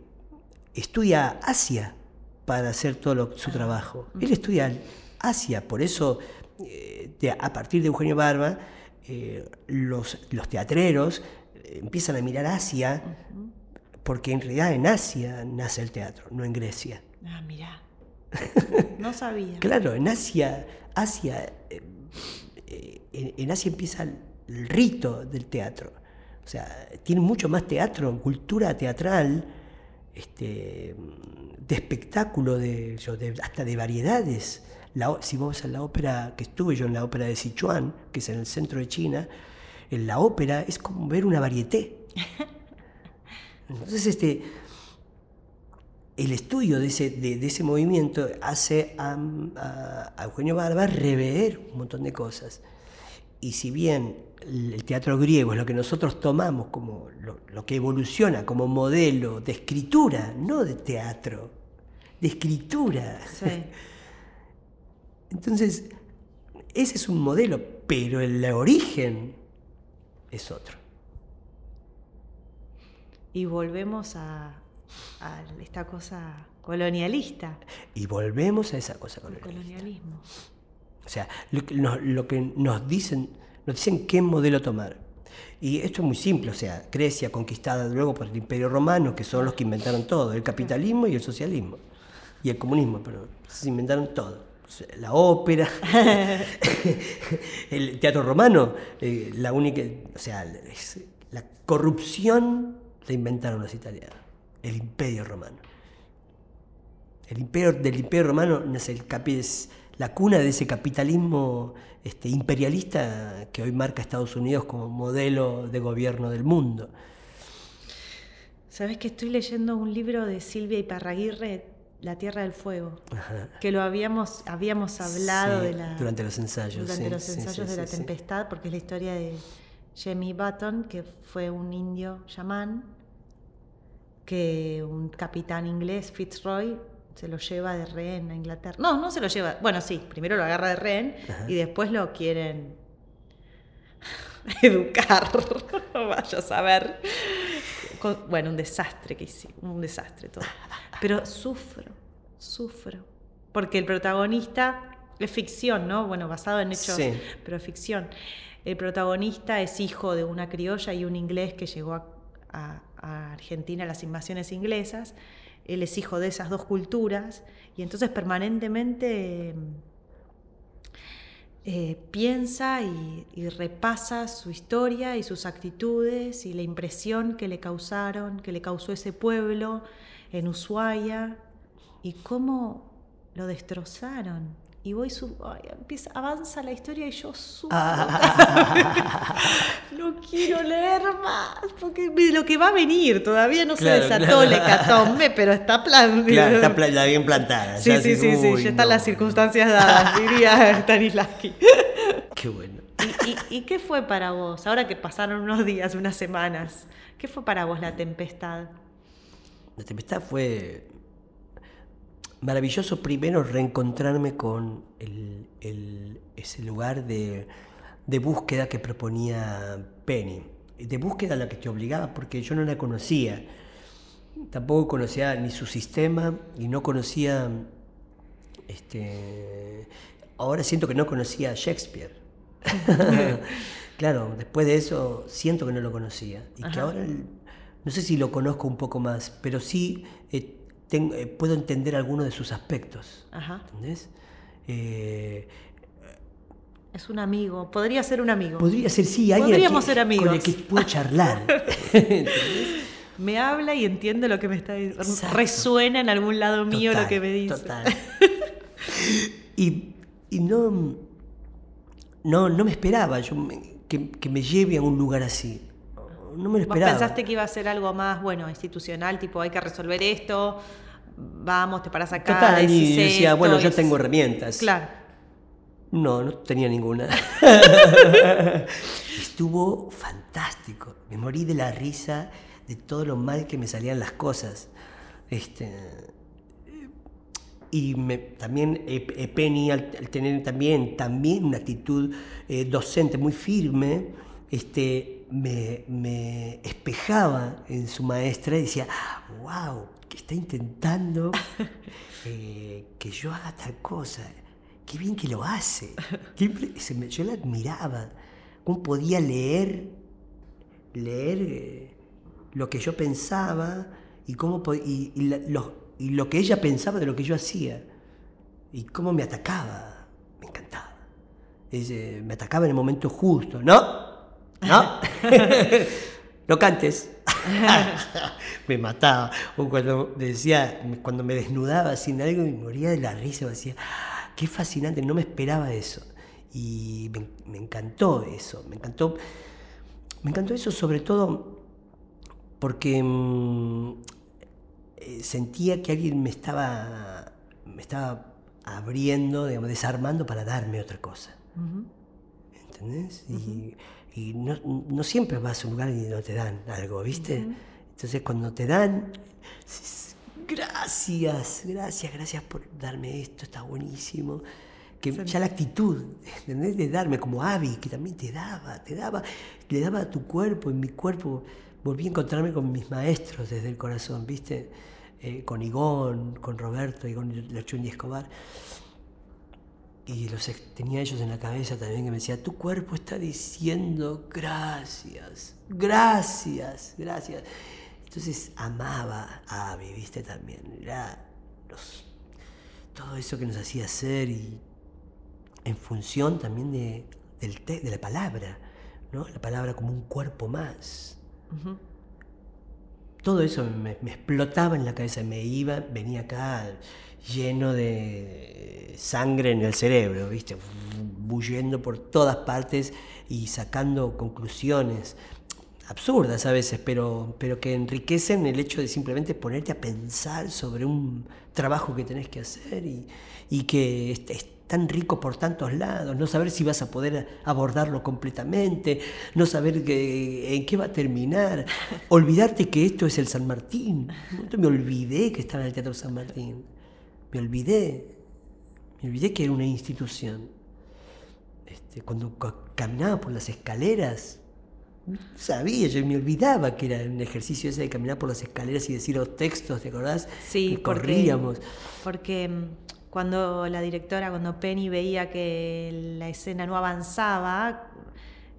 estudia Asia para hacer todo su trabajo. Él estudia Asia, por eso, eh, a partir de Eugenio Barba, eh, los, los, teatreros eh, empiezan a mirar Asia, porque en realidad en Asia nace el teatro, no en Grecia. Ah, mira. No sabía. claro, en Asia, Asia eh, en, Asia empieza el, rito del teatro. O sea, tiene mucho más teatro, cultura teatral, este, de espectáculo, de, hasta de variedades si vos a la ópera, que estuve yo en la ópera de Sichuan, que es en el centro de China, en la ópera es como ver una varieté. Entonces, este, el estudio de ese, de, ese movimiento hace a, Eugenio Barba rever un montón de cosas. Y si bien el teatro griego es lo que nosotros tomamos como lo, lo que evoluciona como modelo de escritura, no de teatro, de escritura. Sí. Entonces, ese es un modelo, pero el origen es otro. Y volvemos a, esta cosa colonialista. Y volvemos a esa cosa colonialista. colonialismo. O sea, lo, que nos dicen, nos dicen qué modelo tomar. Y esto es muy simple, o sea, Grecia conquistada luego por el Imperio Romano, que son los que inventaron todo, el capitalismo y el socialismo, y el comunismo, pero se inventaron todo la ópera, el teatro romano, eh, la única, o sea, la corrupción la inventaron los italianos, el imperio romano. El imperio, del imperio romano nace el es la cuna de ese capitalismo este, imperialista que hoy marca a Estados Unidos como modelo de gobierno del mundo. Sabes que estoy leyendo un libro de Silvia Iparraguirre la Tierra del Fuego, que lo habíamos, habíamos hablado de la, durante los ensayos. Durante los ensayos de la tempestad, porque es la historia de Jemmy Button, que fue un indio chamán, que un capitán inglés, Fitzroy, se lo lleva de rehén a Inglaterra. No, no se lo lleva. Bueno, sí, primero lo agarra de rehén y después lo quieren educar. Vaya a saber. Bueno, un desastre que hice, un desastre todo. Pero sufro, sufro. Porque el protagonista es ficción, ¿no? Bueno, basado en hechos, pero ficción. El protagonista es hijo de una criolla y un inglés que llegó a, Argentina a las invasiones inglesas. Él es hijo de esas dos culturas y entonces permanentemente eh, piensa y, repasa su historia y sus actitudes y la impresión que le causaron, que le causó ese pueblo en Ushuaia y cómo lo destrozaron. Y voy, su empieza, avanza la historia y yo subo. no quiero leer más, porque lo que va a venir todavía no se desató el hecatombe, pero está, plan, claro, está bien plantada. Sí, sí, sí, sí, ya están las circunstancias dadas, diría Stanislavski. Qué bueno. ¿Y, qué fue para vos, ahora que pasaron unos días, unas semanas, qué fue para vos la tempestad? La tempestad fue maravilloso primero reencontrarme con ese lugar de, búsqueda que proponía Penny. De búsqueda a la que te obligaba, porque yo no la conocía. Tampoco conocía ni su sistema y no conocía. Este, ahora siento que no conocía a Shakespeare. claro, después de eso siento que no lo conocía. Y que ahora no sé si lo conozco un poco más, pero sí eh, eh, puedo entender algunos de sus aspectos. Ajá. ¿Entendés? Eh, es un amigo, podría ser un amigo. Podría ser, sí, alguien Podríamos ser amigos. con el que puedo charlar. me habla y entiende lo que me está diciendo. Resuena en algún lado mío lo que me dice. Total. y, no, no, no me esperaba yo, que, que, me lleve a un lugar así no me lo esperaba. pensaste que iba a ser algo más, bueno, institucional, tipo hay que resolver esto, vamos, te paras acá. Total, y decía, bueno, yo tengo herramientas. Claro. No, no tenía ninguna. Estuvo fantástico. Me morí de la risa de todo lo mal que me salían las cosas. Este, y me, también eh, Penny, al, tener también, también una actitud eh, docente muy firme, este, me, espejaba en su maestra y decía, wow, que está intentando eh, que yo haga tal cosa, qué bien que lo hace. yo la admiraba, cómo podía leer, leer eh, lo que yo pensaba y, cómo, y, lo, y lo que ella pensaba de lo que yo hacía y cómo me atacaba, me encantaba. me atacaba en el momento justo, ¿no? ¿No? no cantes. me mataba. O cuando decía, cuando me desnudaba sin algo, me moría de la risa. Me decía, qué fascinante, no me esperaba eso. Y me, encantó eso, me encantó. Me encantó eso sobre todo porque mm, eh, sentía que alguien me estaba, me estaba abriendo, digamos, desarmando para darme otra cosa. ¿Entendés? Y y no, siempre vas a un lugar y no te dan algo, ¿viste? Entonces cuando te dan, gracias, gracias, gracias por darme esto, está buenísimo. Que ya la actitud, ¿entendés? De darme, como Avi, que también te daba, te daba, le daba a tu cuerpo, en mi cuerpo, volví a encontrarme con mis maestros desde el corazón, ¿viste? Eh, con Igón, con Roberto, Igón y Escobar. Y los tenía ellos en la cabeza también que me decía, tu cuerpo está diciendo gracias, gracias, gracias. Entonces amaba a Abby, viste también. Era todo eso que nos hacía hacer y en función también de, del de la palabra, ¿no? La palabra como un cuerpo más. Todo eso me, me, explotaba en la cabeza, me iba, venía acá lleno de sangre en el cerebro, ¿viste? Bullendo por todas partes y sacando conclusiones absurdas a veces, pero, pero que enriquecen el hecho de simplemente ponerte a pensar sobre un trabajo que tenés que hacer y, y que es, tan rico por tantos lados, no saber si vas a poder abordarlo completamente, no saber en qué va a terminar, olvidarte que esto es el San Martín. Me olvidé que estaba en el Teatro San Martín me olvidé, me olvidé que era una institución. Este, cuando caminaba por las escaleras, sabía, yo me olvidaba que era un ejercicio ese de caminar por las escaleras y decir los textos, ¿te acordás? Sí, corríamos. Porque mm, cuando la directora, cuando Penny veía que la escena no avanzaba,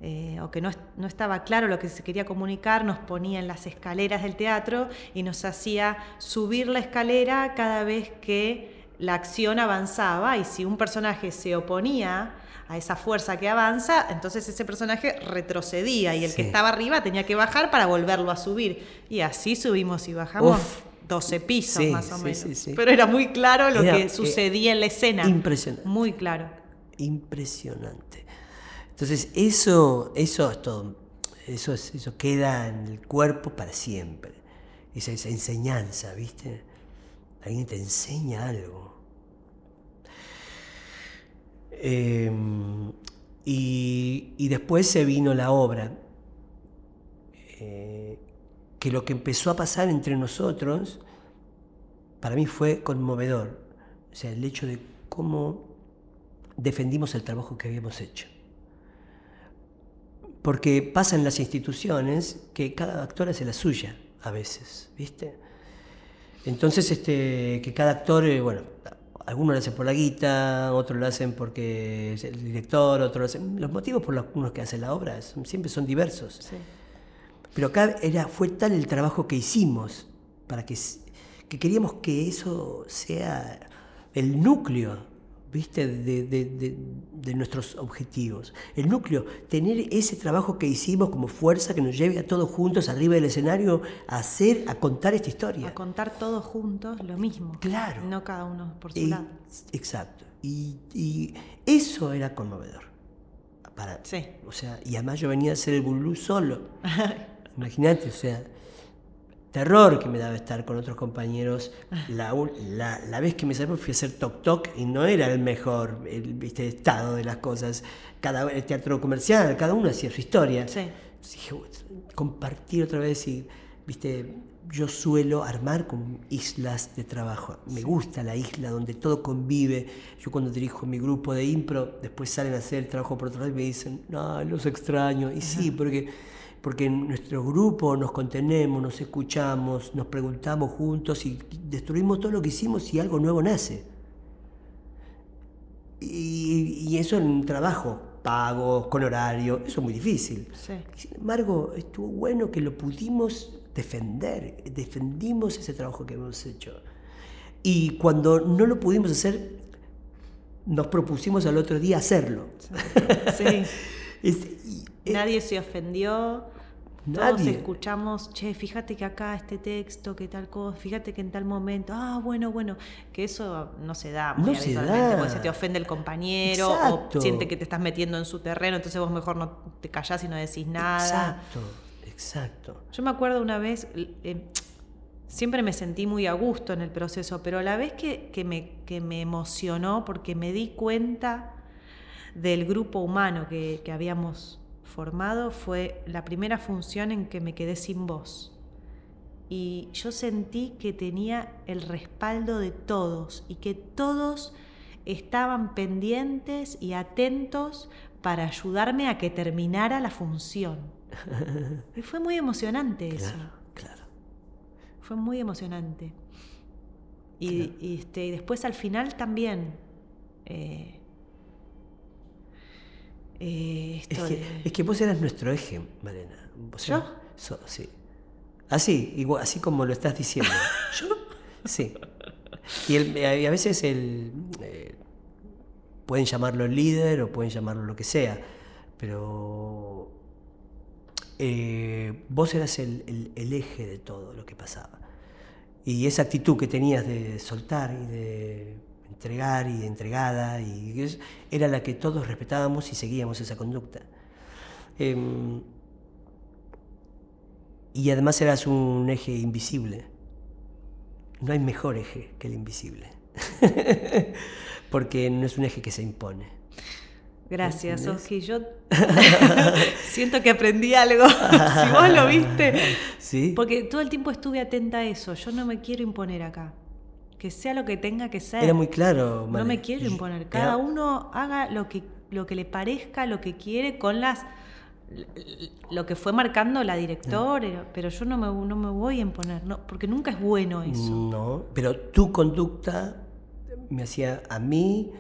eh, o que no, no, estaba claro lo que se quería comunicar, nos ponía en las escaleras del teatro y nos hacía subir la escalera cada vez que la acción avanzaba y si un personaje se oponía a esa fuerza que avanza, entonces ese personaje retrocedía y el que estaba arriba tenía que bajar para volverlo a subir. Y así subimos y bajamos. 12 pisos más o menos. Pero era muy claro lo que sucedía en la escena. Impresionante. Muy claro. Impresionante. Entonces, eso, eso es todo. Eso, eso queda en el cuerpo para siempre. Esa, enseñanza, ¿viste? Alguien te enseña algo. Em, y, después se vino la obra. Eh, que lo que empezó a pasar entre nosotros, para mí fue conmovedor. O sea, el hecho de cómo defendimos el trabajo que habíamos hecho. Porque pasa en las instituciones que cada actor hace la suya a veces, ¿viste? Entonces, este, que cada actor, eh, bueno, algunos lo hacen por la guita, otros lo hacen porque es el director, otros lo hacen... Los motivos por los que hacen la obra siempre son diversos. Pero acá era, fue tal el trabajo que hicimos para que, que queríamos que eso sea el núcleo ¿viste? De, de, nuestros objetivos. El núcleo, tener ese trabajo que hicimos como fuerza que nos lleve a todos juntos arriba del escenario a hacer, a contar esta historia. A contar todos juntos lo mismo. Claro. No cada uno por su lado. Exacto. Y, eso era conmovedor. Para, sí. O sea, y además yo venía a hacer el bulú solo. Imagínate, o sea, terror que me daba estar con otros compañeros. La, la, vez que me salió fui a hacer Toc Toc y no era el mejor el, ¿viste, estado de las cosas. Cada el teatro comercial, cada uno hacía su historia. dije, compartir otra vez y, viste, yo suelo armar con islas de trabajo. Me gusta la isla donde todo convive. Yo cuando dirijo mi grupo de impro, después salen a hacer el trabajo por otro lado y me dicen, no, los extraño. Y sí, porque porque en nuestro grupo nos contenemos, nos escuchamos, nos preguntamos juntos y destruimos todo lo que hicimos y algo nuevo nace. Y, eso en un trabajo pago, con horario, eso es muy difícil. Sin embargo, estuvo bueno que lo pudimos defender, defendimos ese trabajo que hemos hecho. Y cuando no lo pudimos hacer, nos propusimos al otro día hacerlo. Sí. Nadie se ofendió. Todos escuchamos, che, fíjate que acá este texto, que tal cosa, fíjate que en tal momento, ah, bueno, bueno, que eso no se da muy no habitualmente, porque se te ofende el compañero o siente que te estás metiendo en su terreno, entonces vos mejor no te callás y no decís nada. Exacto, exacto. Yo me acuerdo una vez, eh, siempre me sentí muy a gusto en el proceso, pero a la vez que, que, me, que me emocionó porque me di cuenta del grupo humano que, que habíamos formado fue la primera función en que me quedé sin voz. Y yo sentí que tenía el respaldo de todos y que todos estaban pendientes y atentos para ayudarme a que terminara la función. Y fue muy emocionante eso. Claro. Fue muy emocionante. Y, este, y después al final también. Eh, eh, es, que, vos eras nuestro eje, Malena. ¿Yo? sí. Así, igual, así como lo estás diciendo. ¿Yo? Sí. Y, a veces el, eh, pueden llamarlo líder o pueden llamarlo lo que sea, pero eh, vos eras el, el, eje de todo lo que pasaba. Y esa actitud que tenías de soltar y de entregar y de entregada, y era la que todos respetábamos y seguíamos esa conducta. Em, y además eras un eje invisible. No hay mejor eje que el invisible, porque no es un eje que se impone. Gracias, Oski. Yo siento que aprendí algo. si vos lo viste. ¿Sí? Porque todo el tiempo estuve atenta a eso. Yo no me quiero imponer acá que sea lo que tenga que ser. Era muy claro. No me quiero imponer. Cada uno haga lo que, lo que le parezca, lo que quiere, con las lo que fue marcando la directora, pero yo no me, no me voy a imponer, no, porque nunca es bueno eso. No, pero tu conducta me hacía a mí,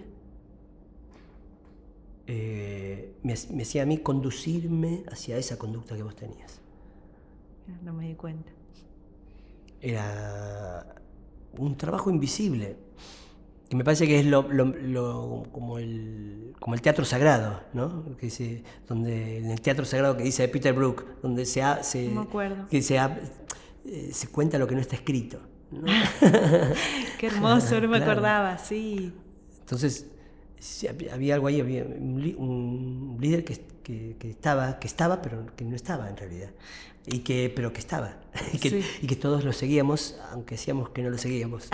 eh, me, me hacía a mí conducirme hacia esa conducta que vos tenías. No me di cuenta. Era un trabajo invisible, que me parece que es lo, como, el, como el teatro sagrado, ¿no? Que dice, donde, en el teatro sagrado que dice Peter Brook, donde se, se, me acuerdo. que se, eh, se cuenta lo que no está escrito. Qué hermoso, no me acordaba, sí. Entonces, había algo ahí, había un, líder que, que, estaba, que estaba, pero que no estaba en realidad. Y que, pero que estaba. Y que, y que todos lo seguíamos, aunque decíamos que no lo seguíamos.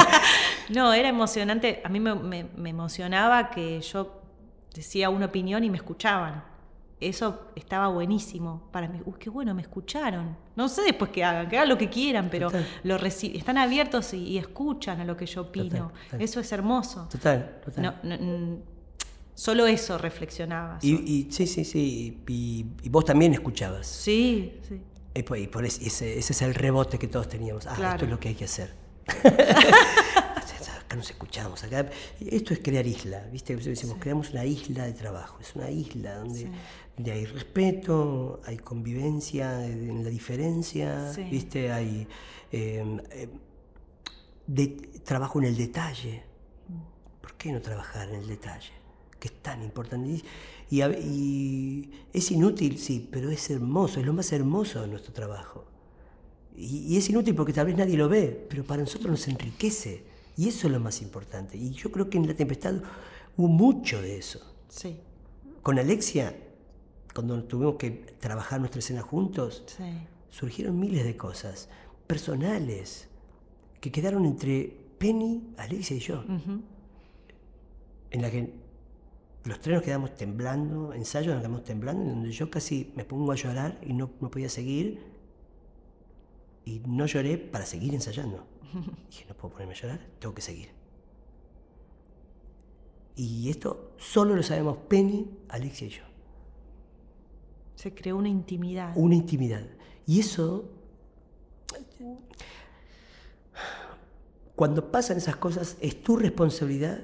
no, era emocionante. A mí me, me, me emocionaba que yo decía una opinión y me escuchaban eso estaba buenísimo para mí. Uy, qué bueno, me escucharon. No sé después qué hagan, que hagan lo que quieran, pero lo están abiertos y, escuchan a lo que yo opino. Eso es hermoso. Total, total. Solo eso reflexionaba. Y, sí, sí, sí. Y, vos también escuchabas. Sí, sí. Y, por, ese, es el rebote que todos teníamos. Ah, esto es lo que hay que hacer. acá nos escuchamos, acá. Esto es crear isla, ¿viste? Decimos, creamos una isla de trabajo, es una isla donde donde hay respeto, hay convivencia en la diferencia, ¿viste? Hay em, em, de, trabajo en el detalle. ¿Por qué no trabajar en el detalle? Que es tan importante. Y, y, es inútil, sí, pero es hermoso, es lo más hermoso de nuestro trabajo. Y, y, es inútil porque tal vez nadie lo ve, pero para nosotros nos enriquece. Y eso es lo más importante. Y yo creo que en La Tempestad hubo mucho de eso. Sí. Con Alexia cuando tuvimos que trabajar nuestra escena juntos, surgieron miles de cosas personales que quedaron entre Penny, Alexia y yo. En la que los tres nos quedamos temblando, ensayos nos quedamos temblando, en donde yo casi me pongo a llorar y no, no podía seguir. Y no lloré para seguir ensayando. Dije, no puedo ponerme a llorar, tengo que seguir. Y esto solo lo sabemos Penny, Alexia y yo. Se creó una intimidad. Una intimidad. Y eso, cuando pasan esas cosas, es tu responsabilidad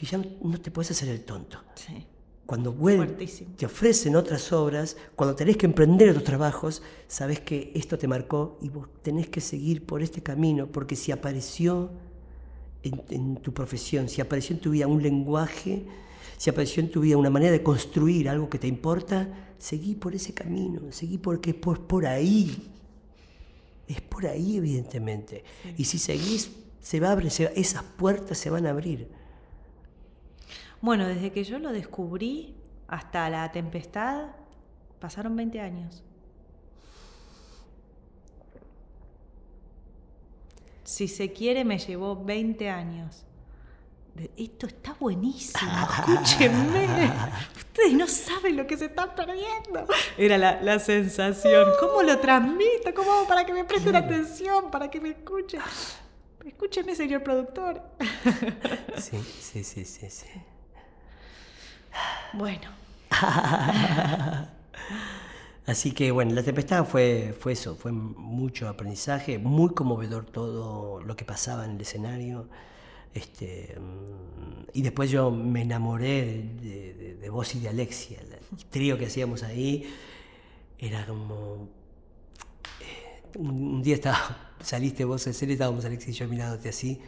que ya no te puedes hacer el tonto. Sí. Cuando vuelven, te ofrecen otras obras, cuando tenés que emprender otros trabajos, sabes que esto te marcó y vos tenés que seguir por este camino, porque si apareció en tu profesión, si apareció en tu vida un lenguaje, si apareció en tu vida una manera de construir algo que te importa, seguí por ese camino, seguí porque es por, ahí. Es por ahí, evidentemente. Y si seguís, se va a abrir, esas puertas se van a abrir. Bueno, desde que yo lo descubrí hasta la tempestad, pasaron 20 años. Si se quiere, me llevó 20 años esto está buenísimo, escúchenme. Ustedes no saben lo que se están perdiendo. Era la, sensación. ¿Cómo lo transmito? ¿Cómo hago para que me presten atención? Para que me escuchen. Escúcheme, señor productor. Sí, sí, sí, sí, sí. Bueno. Así que bueno, la tempestad fue, fue eso, fue mucho aprendizaje, muy conmovedor todo lo que pasaba en el escenario. Este, mm, y después yo me enamoré de, vos y de Alexia. El trío que hacíamos ahí era como. Eh, un, día estaba, saliste vos en serio, estábamos Alexia y yo mirándote así.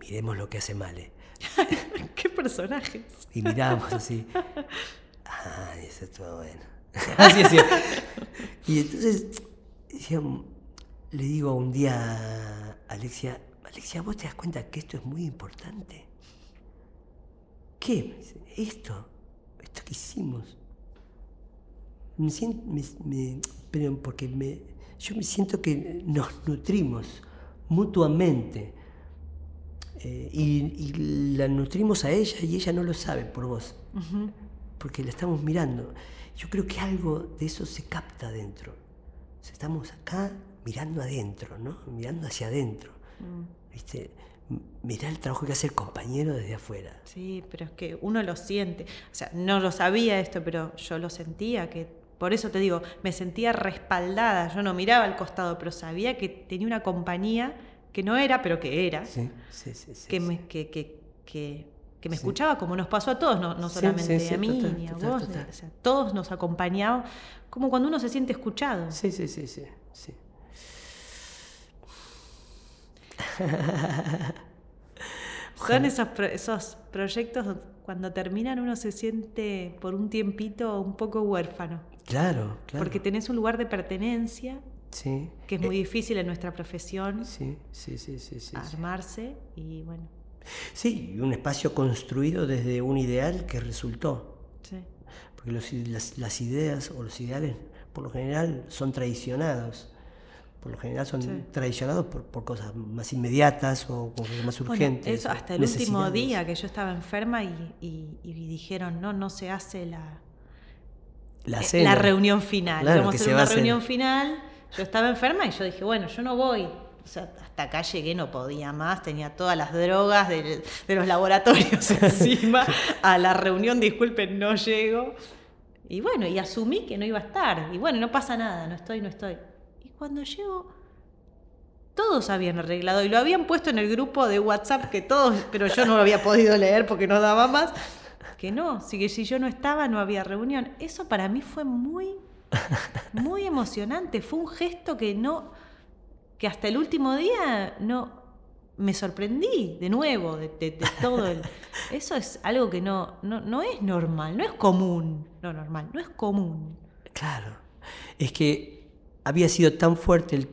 Miremos lo que hace Male. ¡Qué personajes! Y mirábamos así. ¡Ay, eso estuvo bueno! así, así. Y entonces, le digo un día a Alexia, Alexia, ¿vos te das cuenta que esto es muy importante? ¿Qué? Esto, esto que hicimos. Me siento, pero porque me, yo me siento que nos nutrimos mutuamente. Eh, y, la nutrimos a ella y ella no lo sabe por vos, porque la estamos mirando. Yo creo que algo de eso se capta adentro. estamos acá mirando adentro, ¿no? Mirando hacia adentro. Mm. ¿viste? Mirá el trabajo que hace el compañero desde afuera. Sí, pero es que uno lo siente. O sea, no lo sabía esto, pero yo lo sentía, que por eso te digo, me sentía respaldada. Yo no miraba al costado, pero sabía que tenía una compañía que no era, pero que era. Sí, sí, sí. que, Me, que, que, que, me escuchaba, como nos pasó a todos, no, no solamente a mí ni a vos. O sea, todos nos acompañaban, como cuando uno se siente escuchado. Sí, sí, sí, sí. sí. Son esos, esos proyectos cuando terminan uno se siente por un tiempito un poco huérfano. Claro, claro. Porque tenés un lugar de pertenencia Sí. Que es muy difícil en nuestra profesión Sí, sí, sí, sí, sí. armarse y bueno, Sí, un espacio construido desde un ideal que resultó. sí. Porque los las, las ideas o los ideales, por lo general, son traicionados. Por lo general son Sí. traicionados por, por cosas más inmediatas o cosas más Bueno, urgentes. eso o hasta el último día que yo estaba enferma y, y- y dijeron, no, no se hace la, La, eh, la reunión final. Claro, que a hacer una reunión final, yo estaba enferma y yo dije, bueno, yo no voy. O sea, hasta acá llegué, no podía más, tenía todas las drogas de, de los laboratorios encima. A la reunión, disculpen, no llego. Y bueno, y asumí que no iba a estar. Y bueno, no pasa nada, no estoy, no estoy. Y cuando llego, todos habían arreglado y lo habían puesto en el grupo de WhatsApp que todos, pero yo no lo había podido leer porque no daba más. Que no, si, que si yo no estaba no había reunión. Eso para mí fue muy, muy emocionante. Fue un gesto que no, que hasta el último día no me sorprendí de nuevo de, de- de todo. el- eso es algo que no, no, no es normal, no es común. No normal, no es común. Claro. Es que había sido tan fuerte el,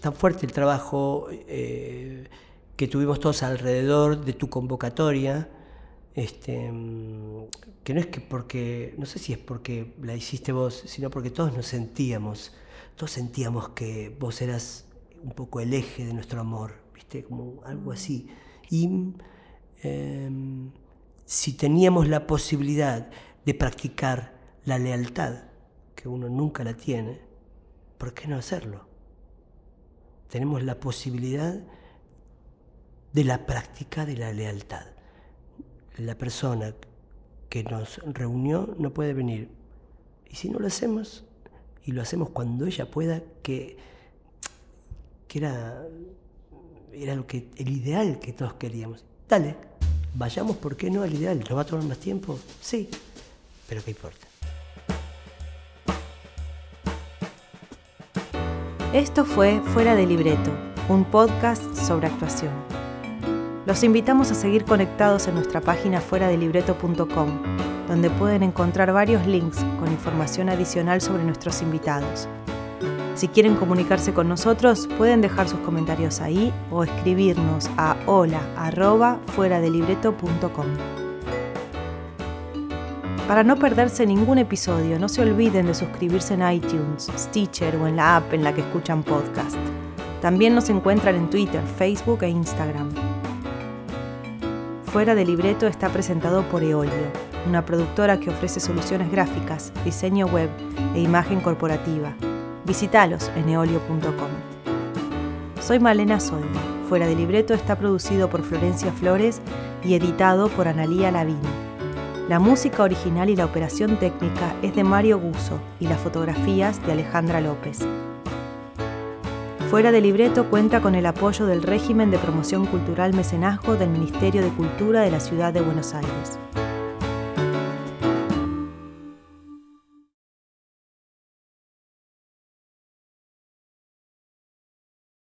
tan fuerte el trabajo eh, que tuvimos todos alrededor de tu convocatoria, este, mm, que no es que porque, no sé si es porque la hiciste vos, sino porque todos nos sentíamos, todos sentíamos que vos eras un poco el eje de nuestro amor, ¿viste? Como algo así. Y em, si teníamos la posibilidad de practicar la lealtad, que uno nunca la tiene, ¿por qué no hacerlo? Tenemos la posibilidad de la práctica de la lealtad. La persona que nos reunió no puede venir. Y si no lo hacemos, y lo hacemos cuando ella pueda, que, que era, era lo que, el ideal que todos queríamos. Dale, vayamos, ¿por qué no al ideal? ¿Nos va a tomar más tiempo? Sí, pero ¿qué importa? Esto fue Fuera de Libreto, un podcast sobre actuación. Los invitamos a seguir conectados en nuestra página fueradelibreto.com, donde pueden encontrar varios links con información adicional sobre nuestros invitados. Si quieren comunicarse con nosotros, pueden dejar sus comentarios ahí o escribirnos a hola@fueradelibreto.com. Para no perderse ningún episodio, no se olviden de suscribirse en iTunes, Stitcher o en la app en la que escuchan podcast. También nos encuentran en Twitter, Facebook e Instagram. Fuera de Libreto está presentado por Eolio, una productora que ofrece soluciones gráficas, diseño web e imagen corporativa. Visítalos en eolio.com. Soy Malena Solda. Fuera de Libreto está producido por Florencia Flores y editado por Analía Lavini. La música original y la operación técnica es de Mario Guso y las fotografías de Alejandra López. Fuera de Libreto cuenta con el apoyo del régimen de promoción cultural mecenazgo del Ministerio de Cultura de la Ciudad de Buenos Aires.